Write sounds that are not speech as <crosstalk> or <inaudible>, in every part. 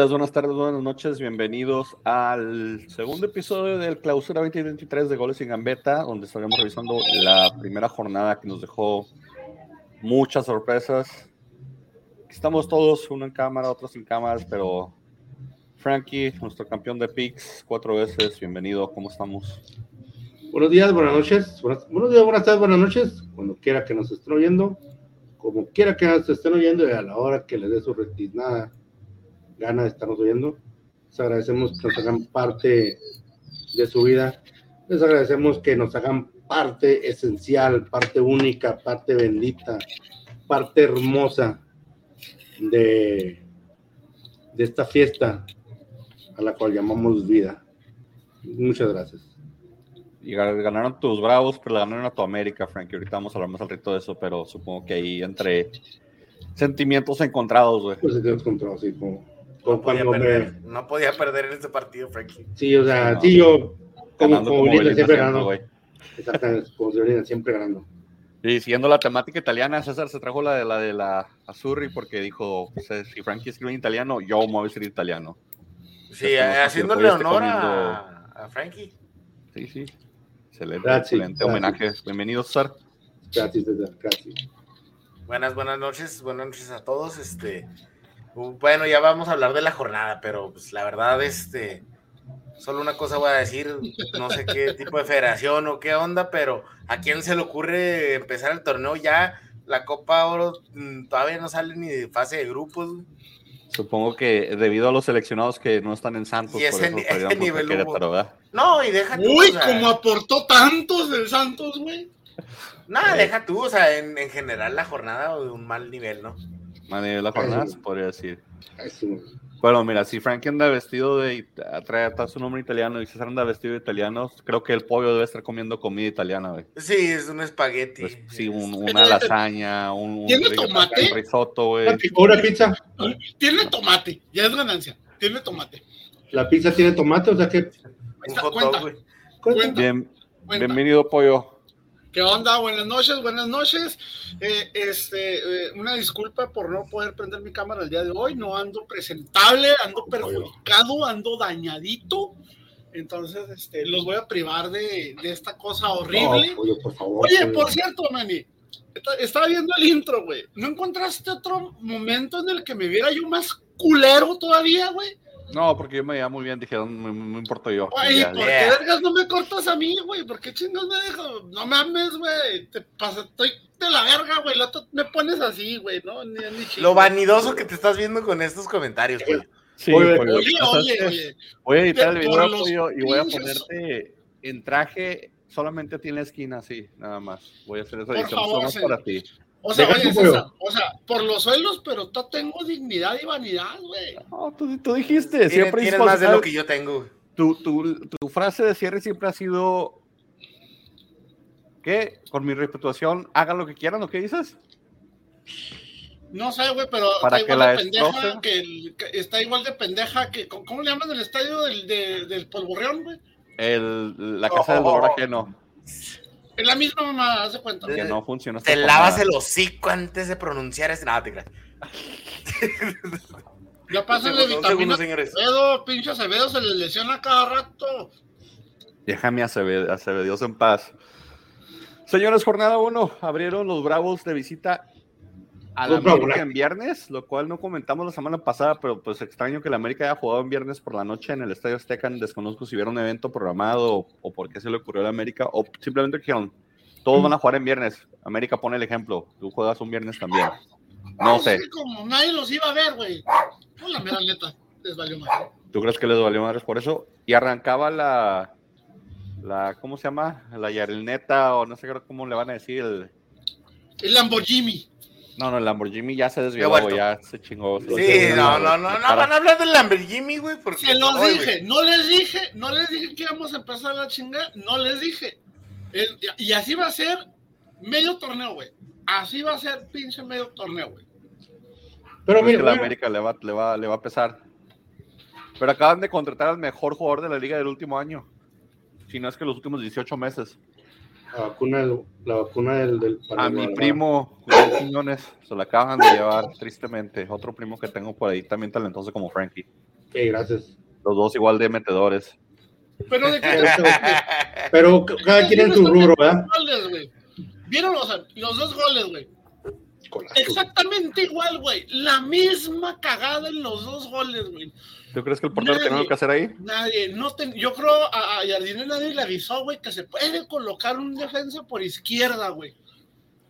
Días, buenas tardes, buenas noches. Bienvenidos al segundo episodio del Clausura 2023 de Goles sin Gambeta, donde estaremos revisando la primera jornada que nos dejó muchas sorpresas. Estamos todos, uno en cámara, otros sin cámaras, pero Frankie, nuestro campeón de picks, cuatro veces, bienvenido, ¿cómo estamos? Buenos días, buenas noches, buenas, buenos días, buenas tardes, buenas noches, cuando quiera que nos estén oyendo, como quiera que nos estén oyendo y a la hora que les dé su retinada gana de estarnos oyendo. Les agradecemos que nos hagan parte de su vida. Les agradecemos que nos hagan parte esencial, parte única, parte bendita, parte hermosa de, de esta fiesta a la cual llamamos vida. Muchas gracias. Y ganaron tus bravos, pero le ganaron a tu América, Frankie. Ahorita vamos a hablar más al reto de eso, pero supongo que ahí entre sentimientos encontrados, güey. Pues sentimientos encontrados, sí, como no podía, perder, no podía perder en ese partido, Frankie. Sí, o sea, sí, yo como, como, siempre ganando. Exactamente, como siempre ganando. Y siguiendo la temática italiana, César se trajo la de la de la Azurri porque dijo, pues, eh, si Frankie escribe en italiano, yo me voy a decir italiano. Sí, haciéndole honor a, a, Frankie. Sí, sí. Excelente, excelente homenaje. Bienvenido, César. Gracias, César. Gracias. Buenas, buenas noches, buenas noches a todos. Este, bueno, ya vamos a hablar de la jornada, pero pues la verdad, este, solo una cosa voy a decir, no sé qué <laughs> tipo de federación o qué onda, pero ¿a quién se le ocurre empezar el torneo ya? La Copa Oro mm, todavía no sale ni de fase de grupos. Supongo que debido a los seleccionados que no están en Santos, y ese, por ese <laughs> nivel No, y deja tú. Uy, como aportó tantos del Santos, güey. No, deja tú, o sea, en, en general la jornada de un mal nivel, ¿no? De la jornada, se podría decir. Bueno, mira, si Frank anda vestido de. trae su nombre italiano y César anda vestido de italiano, creo que el pollo debe estar comiendo comida italiana, güey. Sí, es un espagueti. Pues, sí, una lasaña, un, ¿Tiene tomate? risotto, güey. Una pizza. Tiene tomate, ya es ganancia. Tiene tomate. La pizza tiene tomate, o sea que. bienvenido, pollo. ¿Qué onda? Buenas noches, buenas noches. Eh, este, eh, una disculpa por no poder prender mi cámara el día de hoy. No ando presentable, ando perjudicado, ando dañadito. Entonces, este, los voy a privar de, esta cosa horrible. Oye, por cierto, Manny, estaba viendo el intro, güey. ¿No encontraste otro momento en el que me viera yo más culero todavía, güey? No, porque yo me veía muy bien, dijeron, no, me importo yo. Güey, ¿por qué vergas no me cortas a mí, güey? ¿Por qué chingados me dejas? No mames, güey. Te pasa, estoy de la verga, güey. Me pones así, güey, ¿no? Ni, Lo vanidoso que te estás viendo con estos comentarios, güey. Sí, oye, oye, oye, Voy a editar el video y voy a ponerte en traje, solamente tiene la esquina, así, nada más. Voy a hacer esa edición solo para ti. O sea, oye, César, o sea, por los suelos, pero yo tengo dignidad y vanidad, güey. No, tú, tú dijiste, siempre tienes más de lo que yo tengo. Tu, tu, tu, frase de cierre siempre ha sido que con mi reputación hagan lo que quieran, ¿lo que dices? No sé, güey, pero Para está, que igual de pendeja que, está igual de pendeja que. ¿Cómo le llaman el estadio del, de, del polvorreón, güey? El, la casa del dolor ajeno. Es la misma mamá, hace cuenta. Que no funciona. Te lavas el hocico antes de pronunciar ese. Nada, te <laughs> Ya pásenle vitamina Acevedo, pinche Acevedo se les lesiona cada rato. Déjame Acevedo, Acevedo en paz. Señores, jornada 1, abrieron los Bravos de visita a la América en viernes, lo cual no comentamos la semana pasada, pero pues extraño que la América haya jugado en viernes por la noche en el Estadio Azteca. Desconozco si hubiera un evento programado o, por qué se le ocurrió a la América, o simplemente dijeron, todos van a jugar en viernes. América pone el ejemplo, tú juegas un viernes también. No sé. como nadie los iba a ver, güey. la mera neta, les valió más. ¿Tú crees que les valió más por eso? Y arrancaba la, la ¿cómo se llama? La Yarelneta, o no sé cómo le van a decir. El, el Lamborghini. No, no, el Lamborghini ya se desvió, ya se chingó. Sí, no, no, no, no, van a hablar del Lamborghini, güey, porque... Se los dije, no les dije, no les dije que íbamos a empezar la chingada, no les dije. y así va a ser medio torneo, güey. Así va a ser pinche medio torneo, güey. Pero mira, la América le va, le, va, le va a pesar. Pero acaban de contratar al mejor jugador de la liga del último año. Si no es que los últimos 18 meses. La vacuna, la vacuna del, del A mi primo, Juan Quiñones, se la acaban de llevar, tristemente. Otro primo que tengo por ahí, también talentoso como Frankie. Sí, gracias. Los dos igual de metedores. Pero, de <laughs> Pero cada quien en su rubro, ¿verdad? Vieron los, los dos goles, güey. Exactamente igual, güey. La misma cagada en los dos goles, güey. ¿Tú crees que el portero tiene algo que hacer ahí? Nadie. No yo creo a, a Jardine nadie le avisó, güey, que se puede colocar un defensa por izquierda, güey.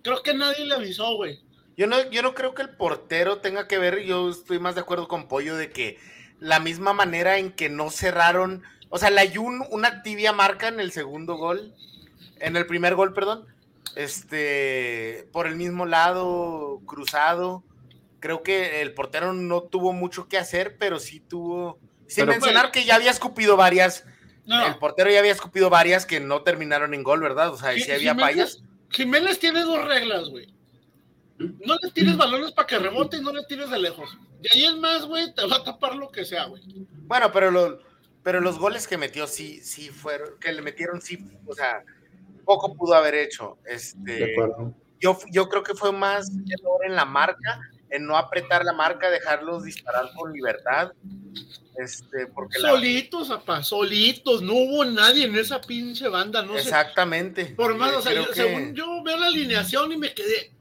Creo que nadie le avisó, güey. Yo no, yo no creo que el portero tenga que ver, yo estoy más de acuerdo con Pollo de que la misma manera en que no cerraron, o sea, la Jun una tibia marca en el segundo gol, en el primer gol, perdón, este, por el mismo lado, cruzado. Creo que el portero no tuvo mucho que hacer, pero sí tuvo. Sin mencionar que ya había escupido varias. El portero ya había escupido varias que no terminaron en gol, ¿verdad? O sea, sí había fallas. Jiménez tiene dos reglas, güey. No le tires balones para que rebote y no le tires de lejos. Y ahí es más, güey, te va a tapar lo que sea, güey. Bueno, pero, pero los goles que metió sí, sí fueron, que le metieron, sí, o sea, poco pudo haber hecho. Este, yo, yo creo que fue más error en la marca, en no apretar la marca, dejarlos disparar con libertad. Este, porque solitos, la... solitos, no hubo nadie en esa pinche banda, no Exactamente. Por más, o sea, según yo veo la alineación y me quedé,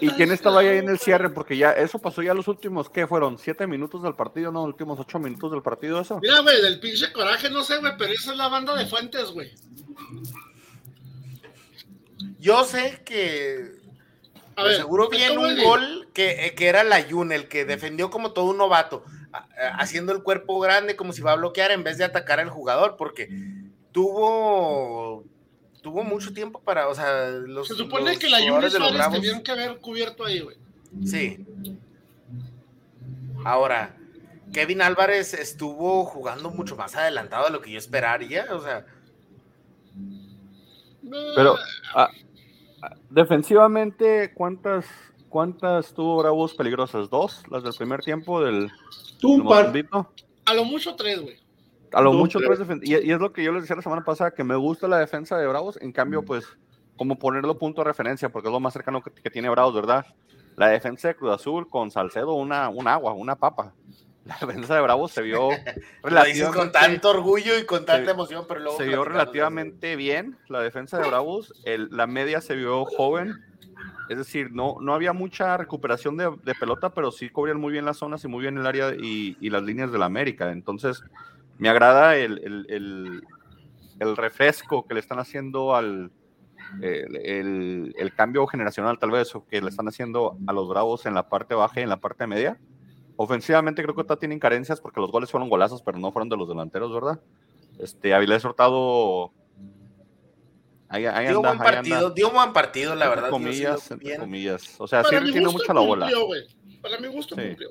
¿Y, quién estaba ahí en el cierre? Porque ya eso pasó ya los últimos, ¿qué fueron? ¿Siete minutos del partido? ¿No? ¿Últimos ocho minutos del partido eso? Mira, güey, del pinche coraje, no sé, güey, pero esa es la banda de Fuentes, güey. Yo sé que a ver, seguro viene un gol que, eh, que, era la Jun, el que defendió como todo un novato, haciendo el cuerpo grande como si va a bloquear en vez de atacar al jugador, porque tuvo tuvo mucho tiempo para, o sea, los. Se supone que la Jun Suárez tuvieron que haber cubierto ahí, güey. Sí. Ahora, Kevin Álvarez estuvo jugando mucho más adelantado de lo que yo esperaría, o sea. Pero ah, ah, defensivamente, ¿cuántas cuántas tuvo Bravos peligrosas? ¿Dos? ¿Las del primer tiempo del, Tú, A lo mucho tres, güey. A lo mucho tres y, y, es lo que yo les decía la semana pasada, que me gusta la defensa de Bravos, en cambio, pues, como ponerlo punto de referencia, porque es lo más cercano que, tiene Bravos, ¿verdad? La defensa de Cruz Azul con Salcedo, una, un agua, una papa. La defensa de Bravos se vio <laughs> relativamente, con tanto orgullo y con tanta emoción, pero luego se vio relativamente bien la defensa de Bravos. El, la media se vio joven, es decir, no, no había mucha recuperación de, de pelota, pero sí cubrían muy bien las zonas y muy bien el área y, y las líneas de la América. Entonces, me agrada el, refresco que le están haciendo al el, cambio generacional, tal vez, o que le están haciendo a los Bravos en la parte baja y en la parte media. Ofensivamente creo que todavía tienen carencias porque los goles fueron golazos, pero no fueron de los delanteros, ¿verdad? Este, Avilés Hurtado. Ahí, dio, buen partido, dio buen partido, la verdad. Comillas, entre comillas. O sea, sí tiene mucha la bola. Para mi gusto cumplió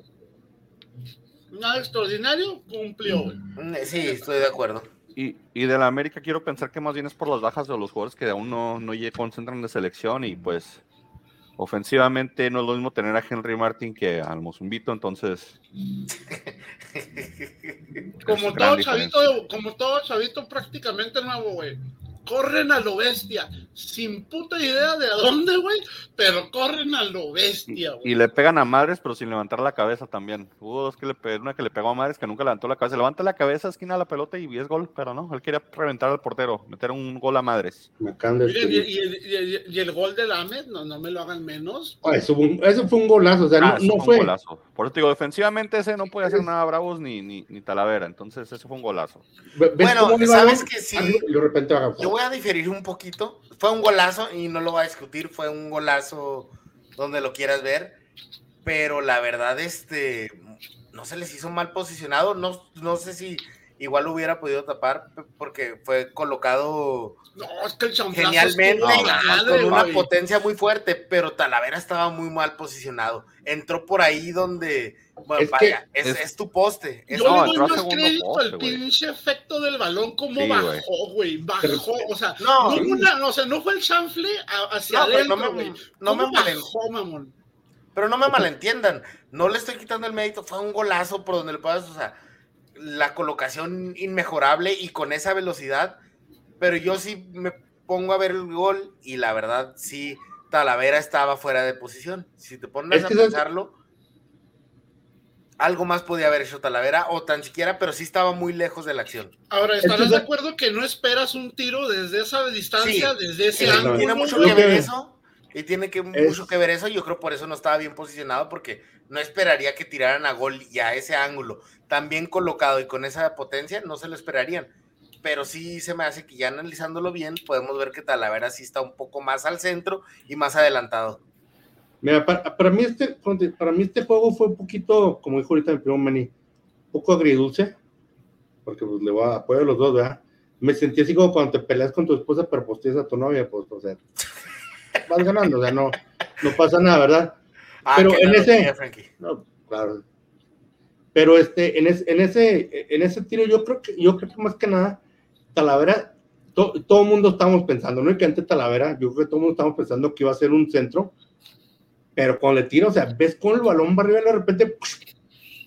nada extraordinario, cumplió. Mm, sí, estoy de acuerdo. Y, y de la América quiero pensar que más bien es por las bajas de los jugadores que aún no, no concentran de selección y pues ofensivamente no es lo mismo tener a Henry Martin que al Mozumbito, entonces... como, todo chavito, como todo chavito prácticamente nuevo, güey corren a lo bestia, sin puta idea de a dónde, güey, pero corren a lo bestia, güey. Y, le pegan a madres, pero sin levantar la cabeza también. Hubo dos que le pegaron, una que le pegó a madres que nunca levantó la cabeza. Levanta la cabeza, esquina la pelota y es gol, pero no, él quería reventar al portero, meter un gol a madres. y, el, gol de Lamed, no, no me lo hagan menos. Ah, eso, fue un golazo, o sea, ah, no, fue. Un golazo. Por eso digo, defensivamente ese no puede hacer nada Bravos ni, ni, ni Talavera, entonces ese fue un golazo. Bueno, sabes que sí. de repente voy a diferir un poquito. Fue un golazo y no lo voy a discutir. Fue un golazo donde lo quieras ver. Pero la verdad, este, no se les hizo mal posicionado. No, no sé si igual lo hubiera podido tapar porque fue colocado genialmente con una potencia muy fuerte, pero Talavera estaba muy mal posicionado. Entró por ahí donde bueno, es, vaya, es, tu poste. yo no, le doy más crédito al pinche efecto del balón, como bajó, güey. Bajó, o sea, no, no, o sea, no fue el chanfle hacia adentro, no me, no me bajó, Pero no me malentiendan, no le estoy quitando el mérito, fue un golazo por donde le puedas, o sea, la colocación inmejorable y con esa velocidad, pero yo sí me pongo a ver el gol y la verdad sí, Talavera estaba fuera de posición. Si te pones a pensarlo, algo más podía haber hecho Talavera o tan siquiera, pero sí estaba muy lejos de la acción. Ahora, ¿estarás de acuerdo que no esperas un tiro desde esa distancia, desde ese ángulo? Tiene mucho que ver eso. Y tiene que, mucho que ver eso. Yo creo por eso no estaba bien posicionado, porque no esperaría que tiraran a gol y a ese ángulo tan bien colocado y con esa potencia, no se lo esperarían. Pero sí se me hace que ya analizándolo bien, podemos ver que Talavera sí está un poco más al centro y más adelantado. Mira, para, mí, este, para mí este juego fue un poquito, como dijo ahorita el primo Manny, un poco agridulce, porque pues, le voy a apoyar a los dos, ¿verdad? Me sentí así como cuando te peleas con tu esposa, pero posteas a tu novia, pues, o sea, vas ganando, o sea, no, no pasa nada, ¿verdad? Ah, pero en ese, no, claro, pero este, en, en, ese, en ese tiro yo creo que, yo creo que más que nada, Talavera, todo el mundo estábamos pensando, no es que antes Talavera, yo creo que todo el mundo estábamos pensando que iba a ser un centro, pero cuando le tira, o sea, ves con el balón va arriba de repente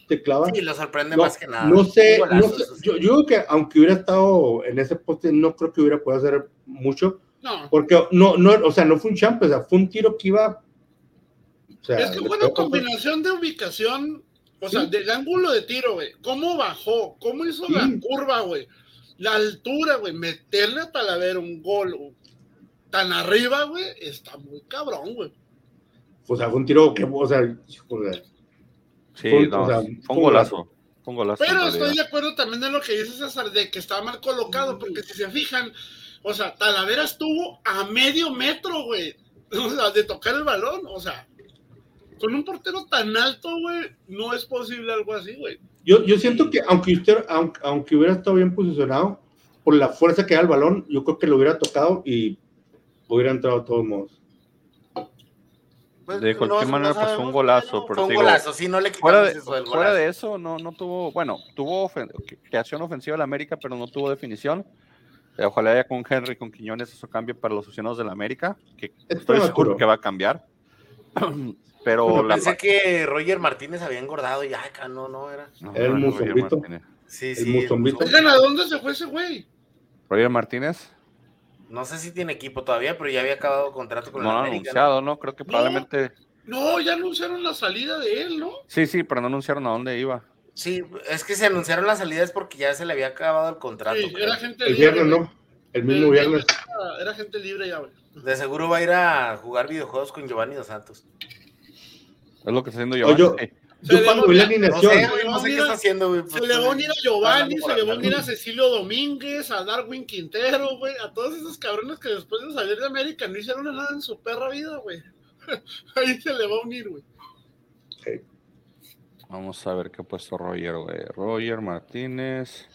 te clava. Sí, lo sorprende más que nada. No sé, no sé yo, yo, creo que aunque hubiera estado en ese poste, no creo que hubiera podido hacer mucho. No. Porque no, no, o sea, no fue un champ, o sea, fue un tiro que iba. O sea, es que fue una combinación de ubicación o sea, del ángulo de tiro, güey. ¿Cómo bajó? ¿Cómo hizo la curva, güey? La altura, güey. Meterle a Talavera un gol tan arriba, güey, está muy cabrón, güey. O sea, fue un tiro que, o sea, joder. Sí, fue, no, fue un golazo. Fue un golazo Pero estoy de acuerdo también en lo que dice César, de que estaba mal colocado, porque si se fijan, o sea, Talavera estuvo a medio metro, güey, <laughs> o sea, de tocar el balón, o sea, con un portero tan alto, güey, no es posible algo así, güey. Yo, yo siento que aunque usted, aunque, hubiera estado bien posicionado, por la fuerza que da el balón, yo creo que lo hubiera tocado y hubiera entrado de todos modos. Pues, de cualquier manera, pues fue un golazo. Pero fue un golazo, sí, no le fuera de, eso del Fuera de eso, no, no tuvo, bueno, tuvo creación ofensiva la América, pero no tuvo definición. Eh, ojalá haya con Henry, con Quiñones, eso cambie para los aficionados de la América, que estoy seguro que va a cambiar. <clears throat> Pero pensé que Roger Martínez había engordado y ya, acá no, no era. el musombito. Sí, sí. Oigan, ¿a dónde se fue ese güey? Roger Martínez. No sé si tiene equipo todavía, pero ya había acabado contrato con no, la América. anunciado, ¿no? Creo que probablemente. No, ya anunciaron la salida de él, ¿no? Sí, sí, pero no anunciaron a dónde iba. Sí, es que se anunciaron las salidas porque ya se le había acabado el contrato. Sí, era gente el viernes, ¿no? El mismo viernes. Era, gente libre ya, güey. De seguro va a ir a jugar videojuegos con Giovanni Dos Santos. Es lo que está haciendo Giovanni. Yo, yo cuando vi la alineación. No sé, qué está haciendo, güey. Se le va a unir a Giovanni, se le va a unir a Cecilio Domínguez, a Darwin Quintero, güey. A todos esos cabrones que después de salir de América no hicieron nada en su perra vida, güey. <laughs> Ahí se le va a unir, güey. Vamos a ver qué ha puesto Roger, güey. Roger Martínez.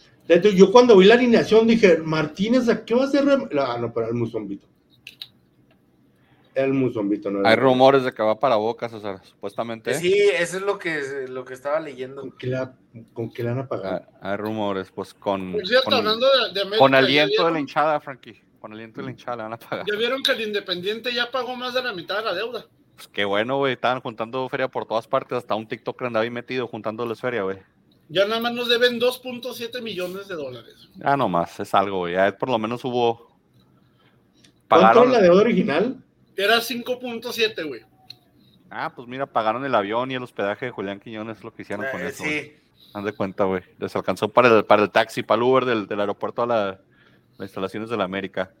Yo cuando vi la alineación dije, Martínez, ¿a qué va a hacer? Ah, no, para el musombito el musombito. No Hay rumores de que va para Boca, César, supuestamente. Sí, eso es lo que, lo que estaba leyendo. ¿Con qué la, con qué van a pagar? Hay, rumores, pues con. cierto, con, hablando de, América, con aliento de la hinchada, Frankie. Con aliento de la hinchada le van a pagar. Ya vieron que el Independiente ya pagó más de la mitad de la deuda. Pues qué bueno, güey. Estaban juntando feria por todas partes. Hasta un TikTok andaba ahí metido juntándoles feria, güey. Ya nada más nos deben 2.7 millones de dólares. Ah, no más, es algo, güey. Ya por lo menos hubo. ¿Cuánto es la deuda original? Era 5.7, güey. Ah, pues mira, pagaron el avión y el hospedaje de Julián Quiñones, lo que hicieron con eh, eso. Sí. Haz de cuenta, güey. Les alcanzó para el, para el taxi, para el Uber del, del aeropuerto a la, las instalaciones de la América.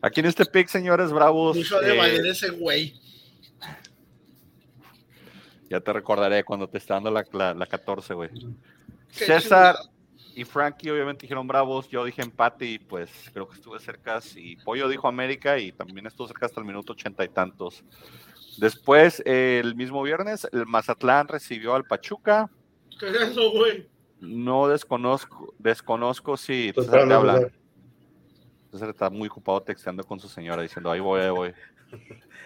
Aquí en este pick, señores bravos. Mucho de eh, ese güey. Ya te recordaré cuando te está dando la, la, 14, güey. César y Frankie obviamente dijeron bravos, yo dije empate y pues creo que estuve cerca. Y Pollo dijo América y también estuvo cerca hasta el minuto ochenta y tantos. Después, el mismo viernes, el Mazatlán recibió al Pachuca. ¿Qué es eso, güey? No desconozco, desconozco si pues César te habla. César está muy ocupado texteando con su señora diciendo ahí voy, ahí voy.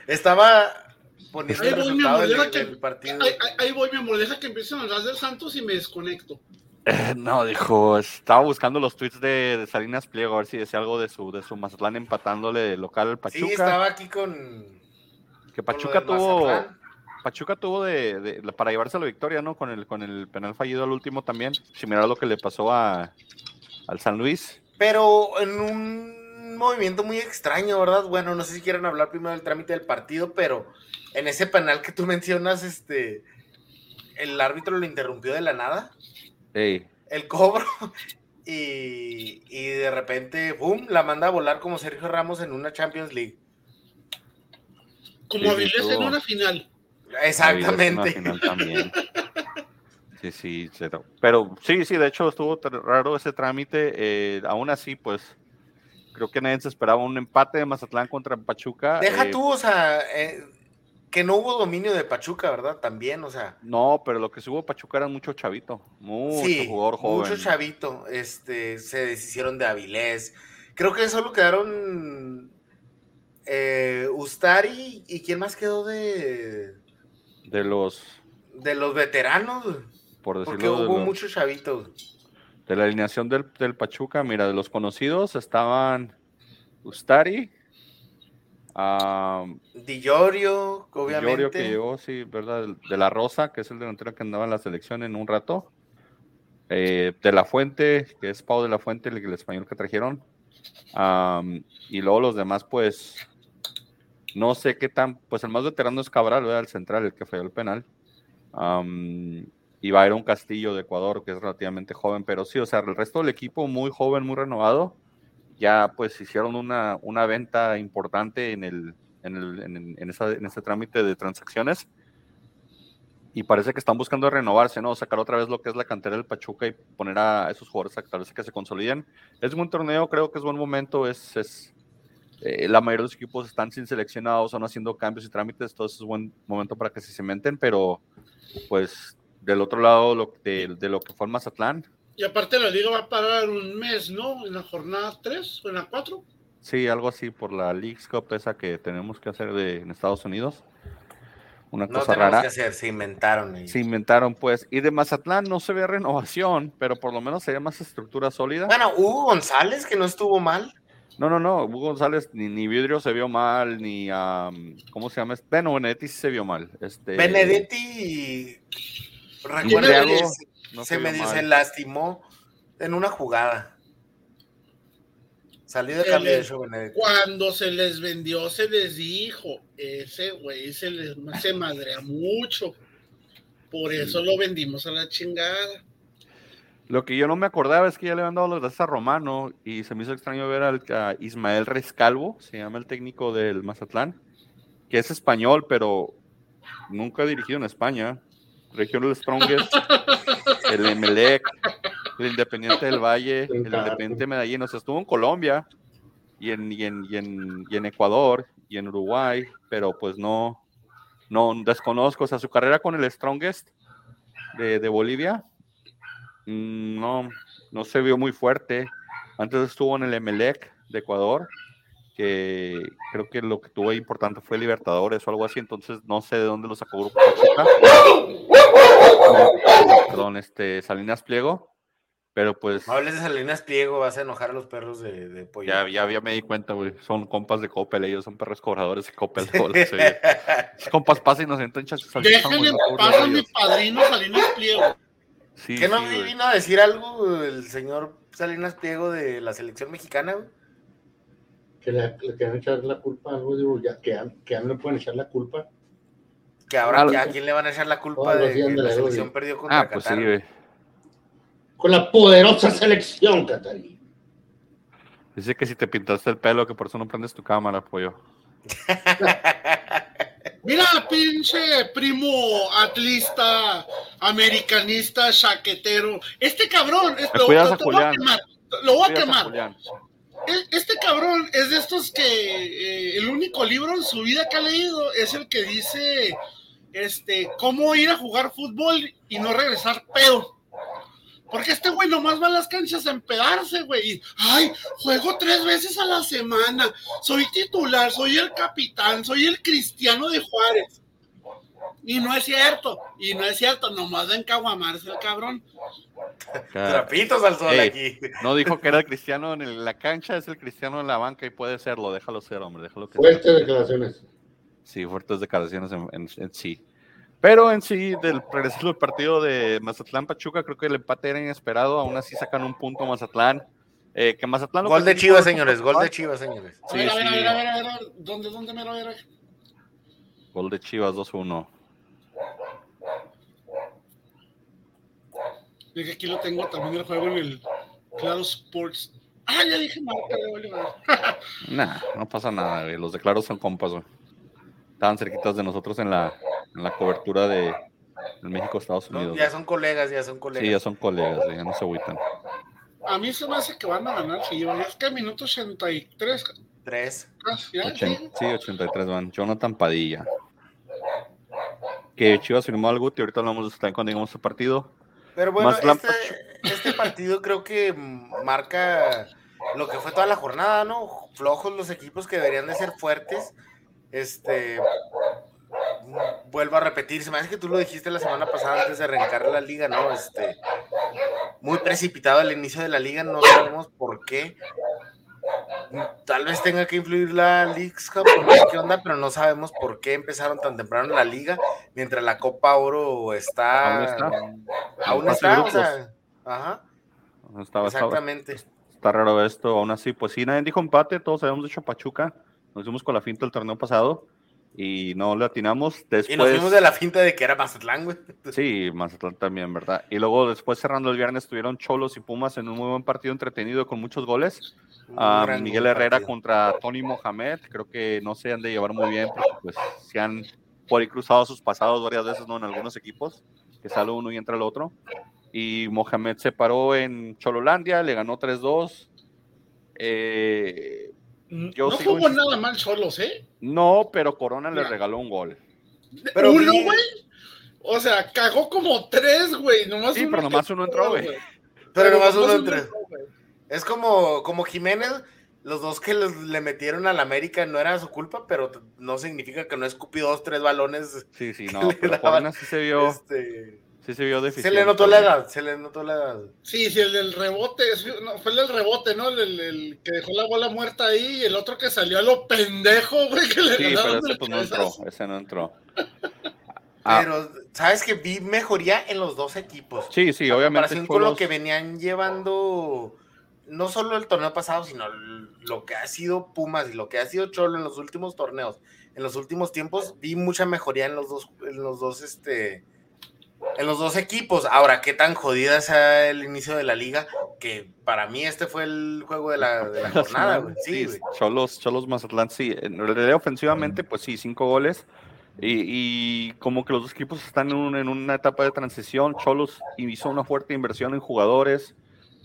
Estaba poniendo ahí el voy, del, partido. Ahí, voy, mi amor, deja que empiecen a hablar del Santos y me desconecto. Eh, no, dijo, estaba buscando los tweets de, Salinas Pliego, a ver si decía algo de su, de su Mazatlán empatándole local al Pachuca. Sí, estaba aquí con. Que Pachuca tuvo. Pachuca tuvo de, para llevarse la victoria, ¿no? Con el, con el penal fallido al último también. Similar a lo que le pasó a, al San Luis. Pero en un movimiento muy extraño, ¿verdad? Bueno, no sé si quieren hablar primero del trámite del partido, pero en ese penal que tú <laughs> mencionas, este, el árbitro lo interrumpió de la nada. El cobro. <laughs> Y, de repente, ¡boom! La manda a volar como Sergio Ramos en una Champions League. Como Avilés en una final. Exactamente. Sí, sí, pero sí, sí, de hecho estuvo raro ese trámite. Eh, aún así, pues creo que nadie se esperaba un empate de Mazatlán contra Pachuca. Deja eh, tú, o sea, eh, que no hubo dominio de Pachuca, ¿verdad? También, o sea. No, pero lo que sí hubo Pachuca era mucho chavito, mucho jugador joven. Mucho chavito, este, se deshicieron de Avilés. Creo que solo quedaron Ustari y quién más quedó de. De los. De los veteranos por decirlo. Porque hubo muchos chavitos. De la alineación del, del, Pachuca, mira, de los conocidos estaban Ustari, um, Di Llorio, obviamente. que llegó, sí, ¿verdad? De la Rosa, que es el delantero que andaba en la selección en un rato. Eh, de la Fuente, que es Pau de la Fuente, el, el español que trajeron. y luego los demás, pues, no sé qué tan, pues el más veterano es Cabral, ¿verdad? El central, el que falló el penal y va a ir un Castillo de Ecuador, que es relativamente joven, pero sí, o sea, el resto del equipo muy joven, muy renovado, ya pues hicieron una, una venta importante en, el, en, el, en, en, esa, en ese trámite de transacciones y parece que están buscando renovarse, ¿no? Sacar otra vez lo que es la cantera del Pachuca y poner a esos jugadores a que se consoliden. Es un torneo, creo que es buen momento, es, es eh, la mayoría de los equipos están sin seleccionados, están haciendo cambios y trámites, entonces es buen momento para que se cementen, pero pues del otro lado lo, de, de, lo que fue el Mazatlán. Y aparte la liga va a parar un mes, ¿no? En la jornada 3 o en la 4. Sí, algo así por la Leagues Cup esa que tenemos que hacer de, en Estados Unidos. Una no cosa rara. Que hacer, se inventaron. Se inventaron, pues. Y de Mazatlán no se ve renovación, pero por lo menos sería más estructura sólida. Bueno, Hugo González, que no estuvo mal. No, no, no. Hugo González ni, ni Vidrio se vio mal, ni. ¿Cómo se llama? Bueno, Benedetti sí se vio mal. Este... Benedetti Recuerda que se, me se lastimó en una jugada. Salió de cambio de Cuando se les vendió, se les dijo, ese güey se les se madrea mucho. Por eso lo vendimos a la chingada. Lo que yo no me acordaba es que ya le habían dado los gracias a Romano y se me hizo extraño ver al, a Ismael Rescalvo, se llama el técnico del Mazatlán, que es español, pero nunca ha dirigido en España. Regional Strongest, <laughs> el Emelec, el Independiente del Valle, el Independiente Medellín, o sea, estuvo en Colombia y en, y en, y en, y en Ecuador y en Uruguay, pero pues no, no desconozco, o sea, su carrera con el Strongest de, de Bolivia, mm, no, no se vio muy fuerte. Antes estuvo en el Emelec de Ecuador que creo que lo que tuvo importante fue Libertadores o algo así, entonces no sé de dónde lo sacó Grupo <laughs> Perdón, este, Salinas Pliego, pero pues... No hables de Salinas Pliego, vas a enojar a los perros de, de pollo. Ya, ya, ya, me di cuenta, güey, son compas de Coppel, ellos son perros cobradores de Coppel. compas pasan y nos entran Déjenme pasa mi padrino Salinas Pliego. Sí, ¿Qué no vino a decir algo el señor Salinas Pliego de la selección mexicana, güey? Que le, le quieren echar la culpa a algo, digo, ya, que, que a no le pueden echar la culpa. Que ahora, ¿a quién le van a echar la culpa de que la selección perdió contra ah, pues Sí, Con la poderosa selección, Catarí. Dice que si te pintaste el pelo, que por eso no prendes tu cámara, pollo. <laughs> Mira, pinche primo atlista, americanista, chaquetero. Este cabrón, este, lo, lo, voy a quemar. Lo voy a quemar. E, este cabrón es de estos que eh, el único libro en su vida que ha leído es el que dice este cómo ir a jugar fútbol y no regresar pedo. Porque este güey nomás va a las canchas a empedarse, güey. ay, juego tres veces a la semana. Soy titular, soy el capitán, soy el cristiano de Juárez. Y no es cierto, y no es cierto, nomás de encaguamarse el cabrón. Trapitos al sol aquí. <laughs> No dijo que era el cristiano en la cancha, es el cristiano en la banca y puede serlo. Déjalo ser, hombre. Déjalo que fuertes declaraciones. Sí, fuertes declaraciones en, sí. Pero en sí, del regreso del partido de Mazatlán Pachuca, creo que el empate era inesperado. Aún así sacan un punto Mazatlán. Eh, que Mazatlán. Gol de Chivas, señores. Gol de Chivas, señores. Sí, a ver, a ver, a ver, a ver, a ver. ¿Dónde, dónde me lo ver? Gol de Chivas 2-1. Dije, aquí lo tengo también el juego en el Claro Sports. Ah, ya dije marca de <laughs> Nah, no pasa nada, güey. Los de Claro son compas, güey. Estaban cerquitas de nosotros en la, en la cobertura de, México, Estados Unidos. ya son colegas, ya son colegas. Sí, ya son colegas, ya no se agüitan. A mí se me hace que van a ganar, sí, es que minuto 83. 3. Ah, sí, 83 van. Jonathan Padilla. Que Chivas firmó algo y ahorita hablamos de eso también cuando digamos su partido. Pero bueno, este, este, partido creo que marca lo que fue toda la jornada, ¿no? Flojos los equipos que deberían de ser fuertes. Este, vuelvo a repetir, se me hace que tú lo dijiste la semana pasada antes de arrancar la liga, ¿no? Este, muy precipitado el inicio de la liga, no sabemos por qué. Tal vez tenga que influir la Leagues Cup, no sé qué onda, pero no sabemos por qué empezaron tan temprano la liga, mientras la Copa Oro está. Aún está. o sea, ajá. Exactamente. Está, raro esto, aún así, pues sí, nadie dijo empate, todos habíamos dicho Pachuca, nos fuimos con la finta el torneo pasado y no le atinamos. Después... Y nos fuimos de la finta de que era Mazatlán, güey. <laughs> Sí, Mazatlán también, ¿verdad? Y luego después cerrando el viernes tuvieron Cholos y Pumas en un muy buen partido entretenido con muchos goles. Ah, Miguel Herrera contra Tony Mohamed, creo que no se han de llevar muy bien porque pues se han cruzado sus pasados varias veces, ¿no? En algunos equipos, que sale uno y entra el otro. Y Mohamed se paró en Chololandia, le ganó 3-2. Eh, no jugó nada mal solos, ¿eh? No, pero Corona le regaló un gol. Pero ¿Uno, güey? O sea, cagó como tres, güey. Nomás sí, pero nomás uno entró, güey. Pero, nomás uno entró. Es como, como Jiménez, los dos que le metieron al América no era su culpa, pero no significa que no escupió dos, tres balones. Sí, sí, no, pero Corona sí se vio. Este Sí se vio Se le notó la edad, se le notó la edad. Sí, sí, el del rebote, no, fue el del rebote, ¿no? El, que dejó la bola muerta ahí y el otro que salió a lo pendejo, güey, que le Sí, pero ese pues no entró, ese no entró. Ah. <laughs> Pero, ¿sabes que Vi mejoría en los dos equipos. Sí, sí, obviamente. Para con lo que venían llevando, no solo el torneo pasado, sino lo que ha sido Pumas y lo que ha sido Cholo en los últimos torneos, en los últimos tiempos, vi mucha mejoría en los dos, en los dos, este en los dos equipos. Ahora, qué tan jodida es el inicio de la liga, que para mí este fue el juego de la, <laughs> jornada, Sí, Cholos, Cholos Mazatlán, sí. En realidad, ofensivamente, pues sí, cinco goles. Y, como que los dos equipos están en, en, una etapa de transición. Cholos hizo una fuerte inversión en jugadores.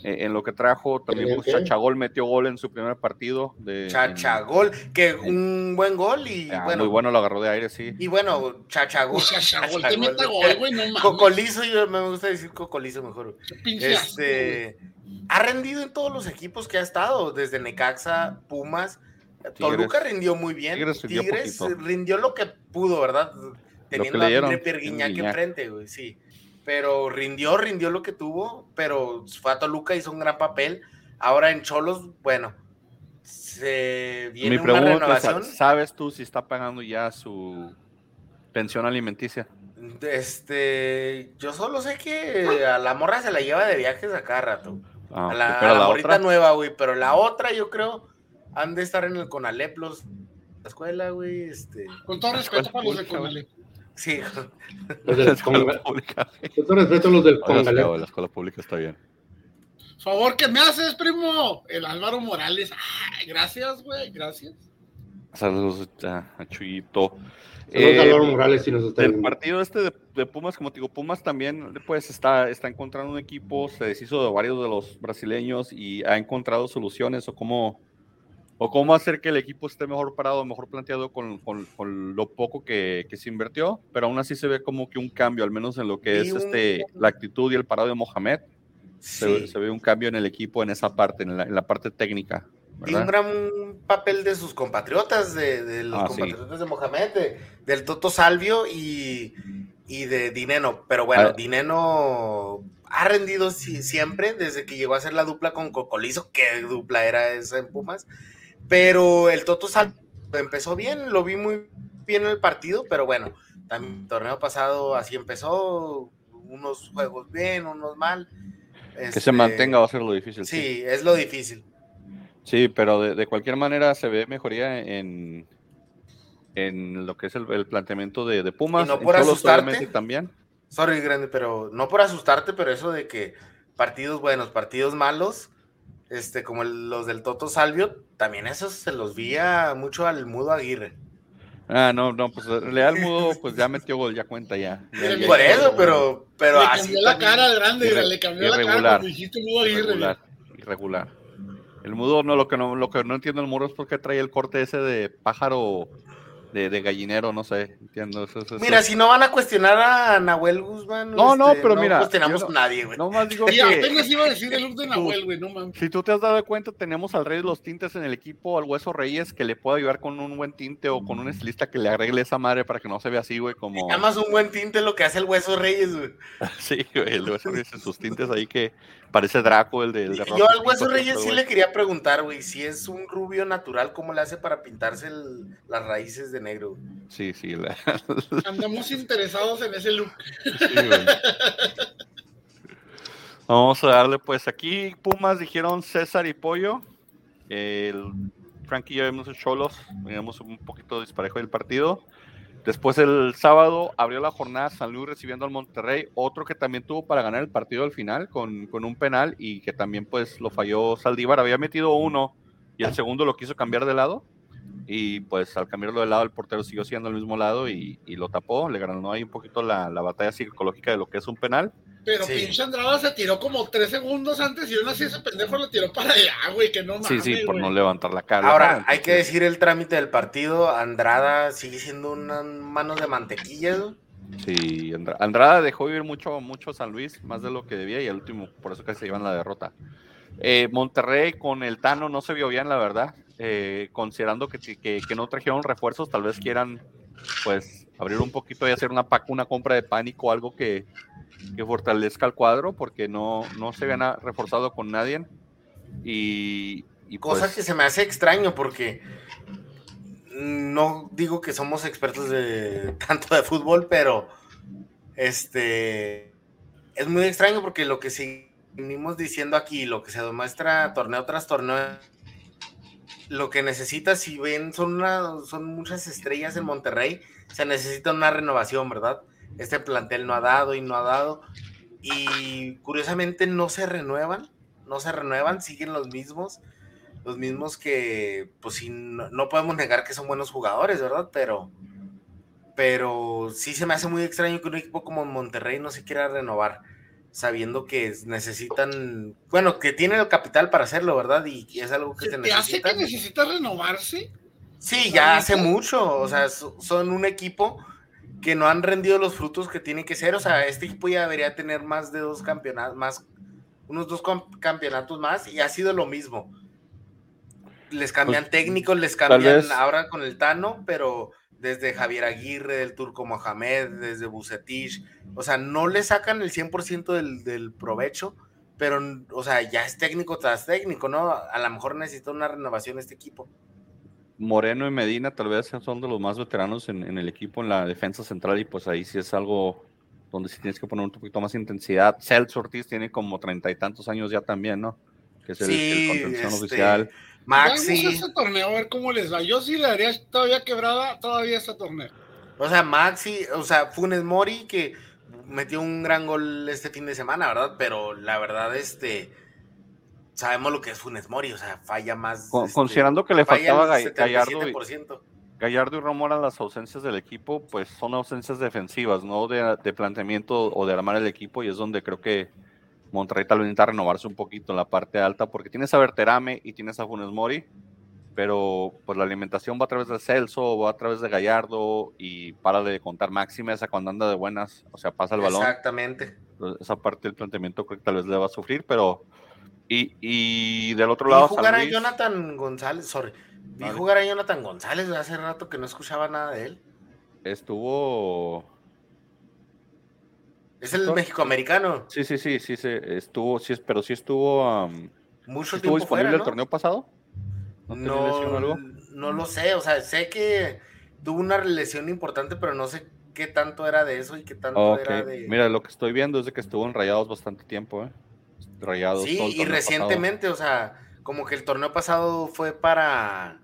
Eh, en lo que trajo. También pues, Chachagol metió gol en su primer partido. De, Chachagol, que un buen gol y ah, bueno. Muy bueno, lo agarró de aire, sí. Y bueno, Chachagol. Chachagol, te mete gol, güey, no Cocolizo, yo me gusta decir Cocolizo mejor. Este, ha rendido en todos los equipos que ha estado, desde Necaxa, Pumas. Toluca rindió muy bien. Tigres, rindió lo que pudo, ¿verdad? Teniendo a Pierre Guiñac enfrente, güey, sí pero rindió, rindió lo que tuvo, pero fue a Toluca, hizo un gran papel. Ahora en Cholos, bueno, se viene Mi pregunta una renovación. ¿Sabes tú si está pagando ya su pensión alimenticia? Este, yo solo sé que a la morra se la lleva de viajes a cada rato. Ah, a la, a morrita nueva, güey, pero la otra yo creo han de estar en el Conalep los la escuela, güey, este. Con todo respeto para los de Conalep. Sí. Los de la <laughs> escuela pública. Con respeto a los del Congalep. La escuela pública está bien. Favor que me haces, primo. El Álvaro Morales. gracias, güey. Gracias. Saludos a Chuyito. Saludos a Álvaro Morales si nos está El partido este de, Pumas, como te digo, Pumas también pues está, está encontrando un equipo, se deshizo de varios de los brasileños y ha encontrado soluciones o cómo o cómo hacer que el equipo esté mejor parado, mejor planteado con, con, lo poco que, que, se invirtió, pero aún así se ve como que un cambio, al menos en lo que es este, la actitud y el parado de Mohamed. Se, ve un cambio en el equipo en esa parte, en la, en la parte técnica. Y un gran papel de sus compatriotas, de, de los ah, compatriotas de Mohamed, del Toto Salvio y, y de Dineno. Pero bueno, ah. Dineno ha rendido siempre desde que llegó a ser la dupla con Cocolizo, que dupla era esa en Pumas. Pero el Toto Sal empezó bien, lo vi muy bien en el partido, pero bueno, también el torneo pasado así empezó, unos juegos bien, unos mal. que se este, mantenga va a ser lo difícil. Sí, es lo difícil. Sí, pero de, cualquier manera se ve mejoría en, en lo que es el, planteamiento de, Pumas. Y no por asustarte. También. Sorry, grande, pero no por asustarte, pero eso de que partidos buenos, partidos malos, este, como los del Toto Salvio, también esos se los vía mucho al Mudo Aguirre. Ah, no, no, pues Leal Mudo, pues ya metió gol, ya cuenta ya. por eso, pero, pero le cambió la cara al grande, le cambió la cara dijiste Mudo Aguirre. Irregular, irregular. El Mudo, no, lo que no, lo que no entiendo el Mudo es por qué trae el corte ese de pájaro de, gallinero, no sé, entiendo. mira, si no van a cuestionar a Nahuel Guzmán. No, no, este, pero mira. No cuestionamos a nadie, güey. No más digo <laughs> que. apenas iba a decir el <laughs> look de Nahuel, güey, no mames. Si tú te has dado cuenta, tenemos al rey de los tintes en el equipo, al Hueso Reyes, que le puede ayudar con un buen tinte o con un estilista que le arregle esa madre para que no se vea así, güey, como. Nada más un buen tinte lo que hace el Hueso Reyes, güey. <laughs> sí, güey, el Hueso Reyes en sus tintes ahí que Parece Draco el de, Yo al Hueso Reyes sí le quería preguntar, güey, si es un rubio natural, ¿cómo le hace para pintarse las raíces de negro? Sí, sí. <laughs> Andamos interesados en ese look. Vamos a darle, pues aquí Pumas dijeron César y Pollo. El Frankie y yo vimos Cholos, veíamos un poquito disparejo del partido. Después el sábado abrió la jornada San Luis recibiendo al Monterrey, otro que también tuvo para ganar el partido al final con, un penal y que también pues lo falló Saldívar. Había metido uno y el segundo lo quiso cambiar de lado y pues al cambiarlo de lado el portero siguió siendo al mismo lado y, lo tapó, le ganó ahí un poquito la, la batalla psicológica de lo que es un penal pero pinche Andrada se tiró como tres segundos antes y aún así ese pendejo lo tiró para allá, güey, que no mames. Sí, sí, por no levantar la cara. Ahora, hay que decir el trámite del partido. Andrada sigue siendo unas manos de mantequilla, Sí, Andrada dejó vivir mucho, mucho San Luis, más de lo que debía, y el último, por eso que se llevan la derrota. Eh, Monterrey con el Tano no se vio bien, la verdad. Eh, considerando que, que, que, no trajeron refuerzos, tal vez quieran pues abrir un poquito y hacer una, una compra de pánico, algo que, que fortalezca el cuadro porque no, no se gana reforzado con nadie. Y, Cosa pues que se me hace extraño porque no digo que somos expertos de <laughs> tanto de fútbol, pero este es muy extraño porque lo que seguimos diciendo aquí, lo que se demuestra torneo tras torneo, lo que necesita, si ven, son, son muchas estrellas en Monterrey, se necesita una renovación, ¿verdad? este plantel no ha dado y no ha dado. Y curiosamente no se renuevan, no se renuevan, siguen los mismos, los mismos que, pues sí, no, podemos negar que son buenos jugadores, ¿verdad? Pero, pero sí se me hace muy extraño que un equipo como Monterrey no se quiera renovar, sabiendo que necesitan, bueno, que tienen el capital para hacerlo, ¿verdad? Y, es algo que se, se necesita. hace que necesita renovarse? Sí, ya hace mucho, o sea, son un equipo que no han rendido los frutos que tienen que ser. O sea, este equipo ya debería tener más de dos campeonatos, más, unos dos campeonatos más, y ha sido lo mismo. Les cambian pues, técnicos, les cambian ahora con el Tano, pero desde Javier Aguirre, del Turco Mohamed, desde Bucetich, o sea, no le sacan el 100% del, del provecho, pero, o sea, ya es técnico tras técnico, ¿no? A lo mejor necesita una renovación este equipo. Moreno y Medina tal vez son de los más veteranos en, el equipo en la defensa central y pues ahí sí es algo donde sí tienes que poner un poquito más intensidad. Celso Ortiz tiene como treinta y tantos años ya también, ¿no? Que es el, contención este, oficial. Maxi. Vamos a torneo a ver cómo les va. Yo sí le daría todavía quebrada todavía este torneo. O sea, Maxi, o sea, Funes Mori que metió un gran gol este fin de semana, ¿verdad? Pero la verdad, este sabemos lo que es Funes Mori, o sea, falla más. Este, considerando que le faltaba Gallardo y, Gallardo y Romora las ausencias del equipo, pues son ausencias defensivas, no de, planteamiento o de armar el equipo, y es donde creo que Monterrey tal vez necesita renovarse un poquito en la parte alta, porque tienes a Berterame y tienes a Funes Mori, pero pues la alimentación va a través de Celso, va a través de Gallardo, y para de contar máxima esa cuando anda de buenas, o sea, pasa el balón. Exactamente. Esa parte del planteamiento creo que tal vez le va a sufrir, pero y, y del otro lado. Vi jugar a Jonathan González, sorry. Vi jugar a Jonathan González hace rato que no escuchaba nada de él. Estuvo. Es el México-americano. Sí, sí, sí, sí, sí, estuvo, sí, pero sí estuvo. Mucho ¿Estuvo disponible el torneo pasado? ¿No, no, lo sé, o sea, sé que tuvo una lesión importante, pero no sé qué tanto era de eso y qué tanto era de. Mira, lo que estoy viendo es de que estuvo en rayados bastante tiempo, ¿eh? Rayados. Sí, y recientemente, o sea, como que el torneo pasado fue para.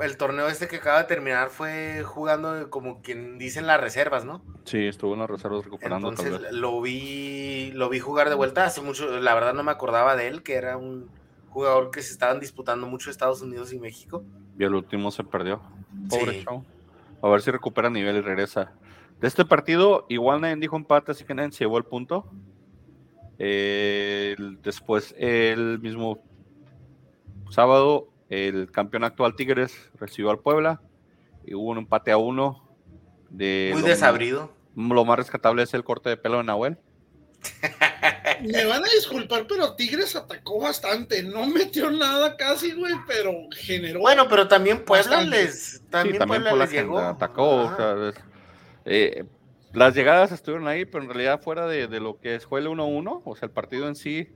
El torneo este que acaba de terminar fue jugando como quien dicen las reservas, ¿no? Sí, estuvo en las reservas recuperando. tal Entonces vez. lo vi, lo vi jugar de vuelta hace mucho, la verdad no me acordaba de él, que era un jugador que se estaban disputando mucho Estados Unidos y México. Y el último se perdió. Pobre Sí. chavo. A ver si recupera nivel y regresa. De este partido, igual nadie dijo empate, así que nadie se llevó el punto. Eh, después, el mismo sábado, el campeón actual Tigres recibió al Puebla y hubo un empate a uno. De Muy lo, desabrido. Lo más rescatable es el corte de pelo de Nahuel. <laughs> Me van a disculpar, pero Tigres atacó bastante. No metió nada casi, güey, pero generó. Bueno, pero también Puebla Bastante. les, también sí, también Puebla Puebla les llegó. atacó. o sea, es- eh, las llegadas estuvieron ahí, pero en realidad fuera de, de lo que fue el 1-1, o sea, el partido en sí,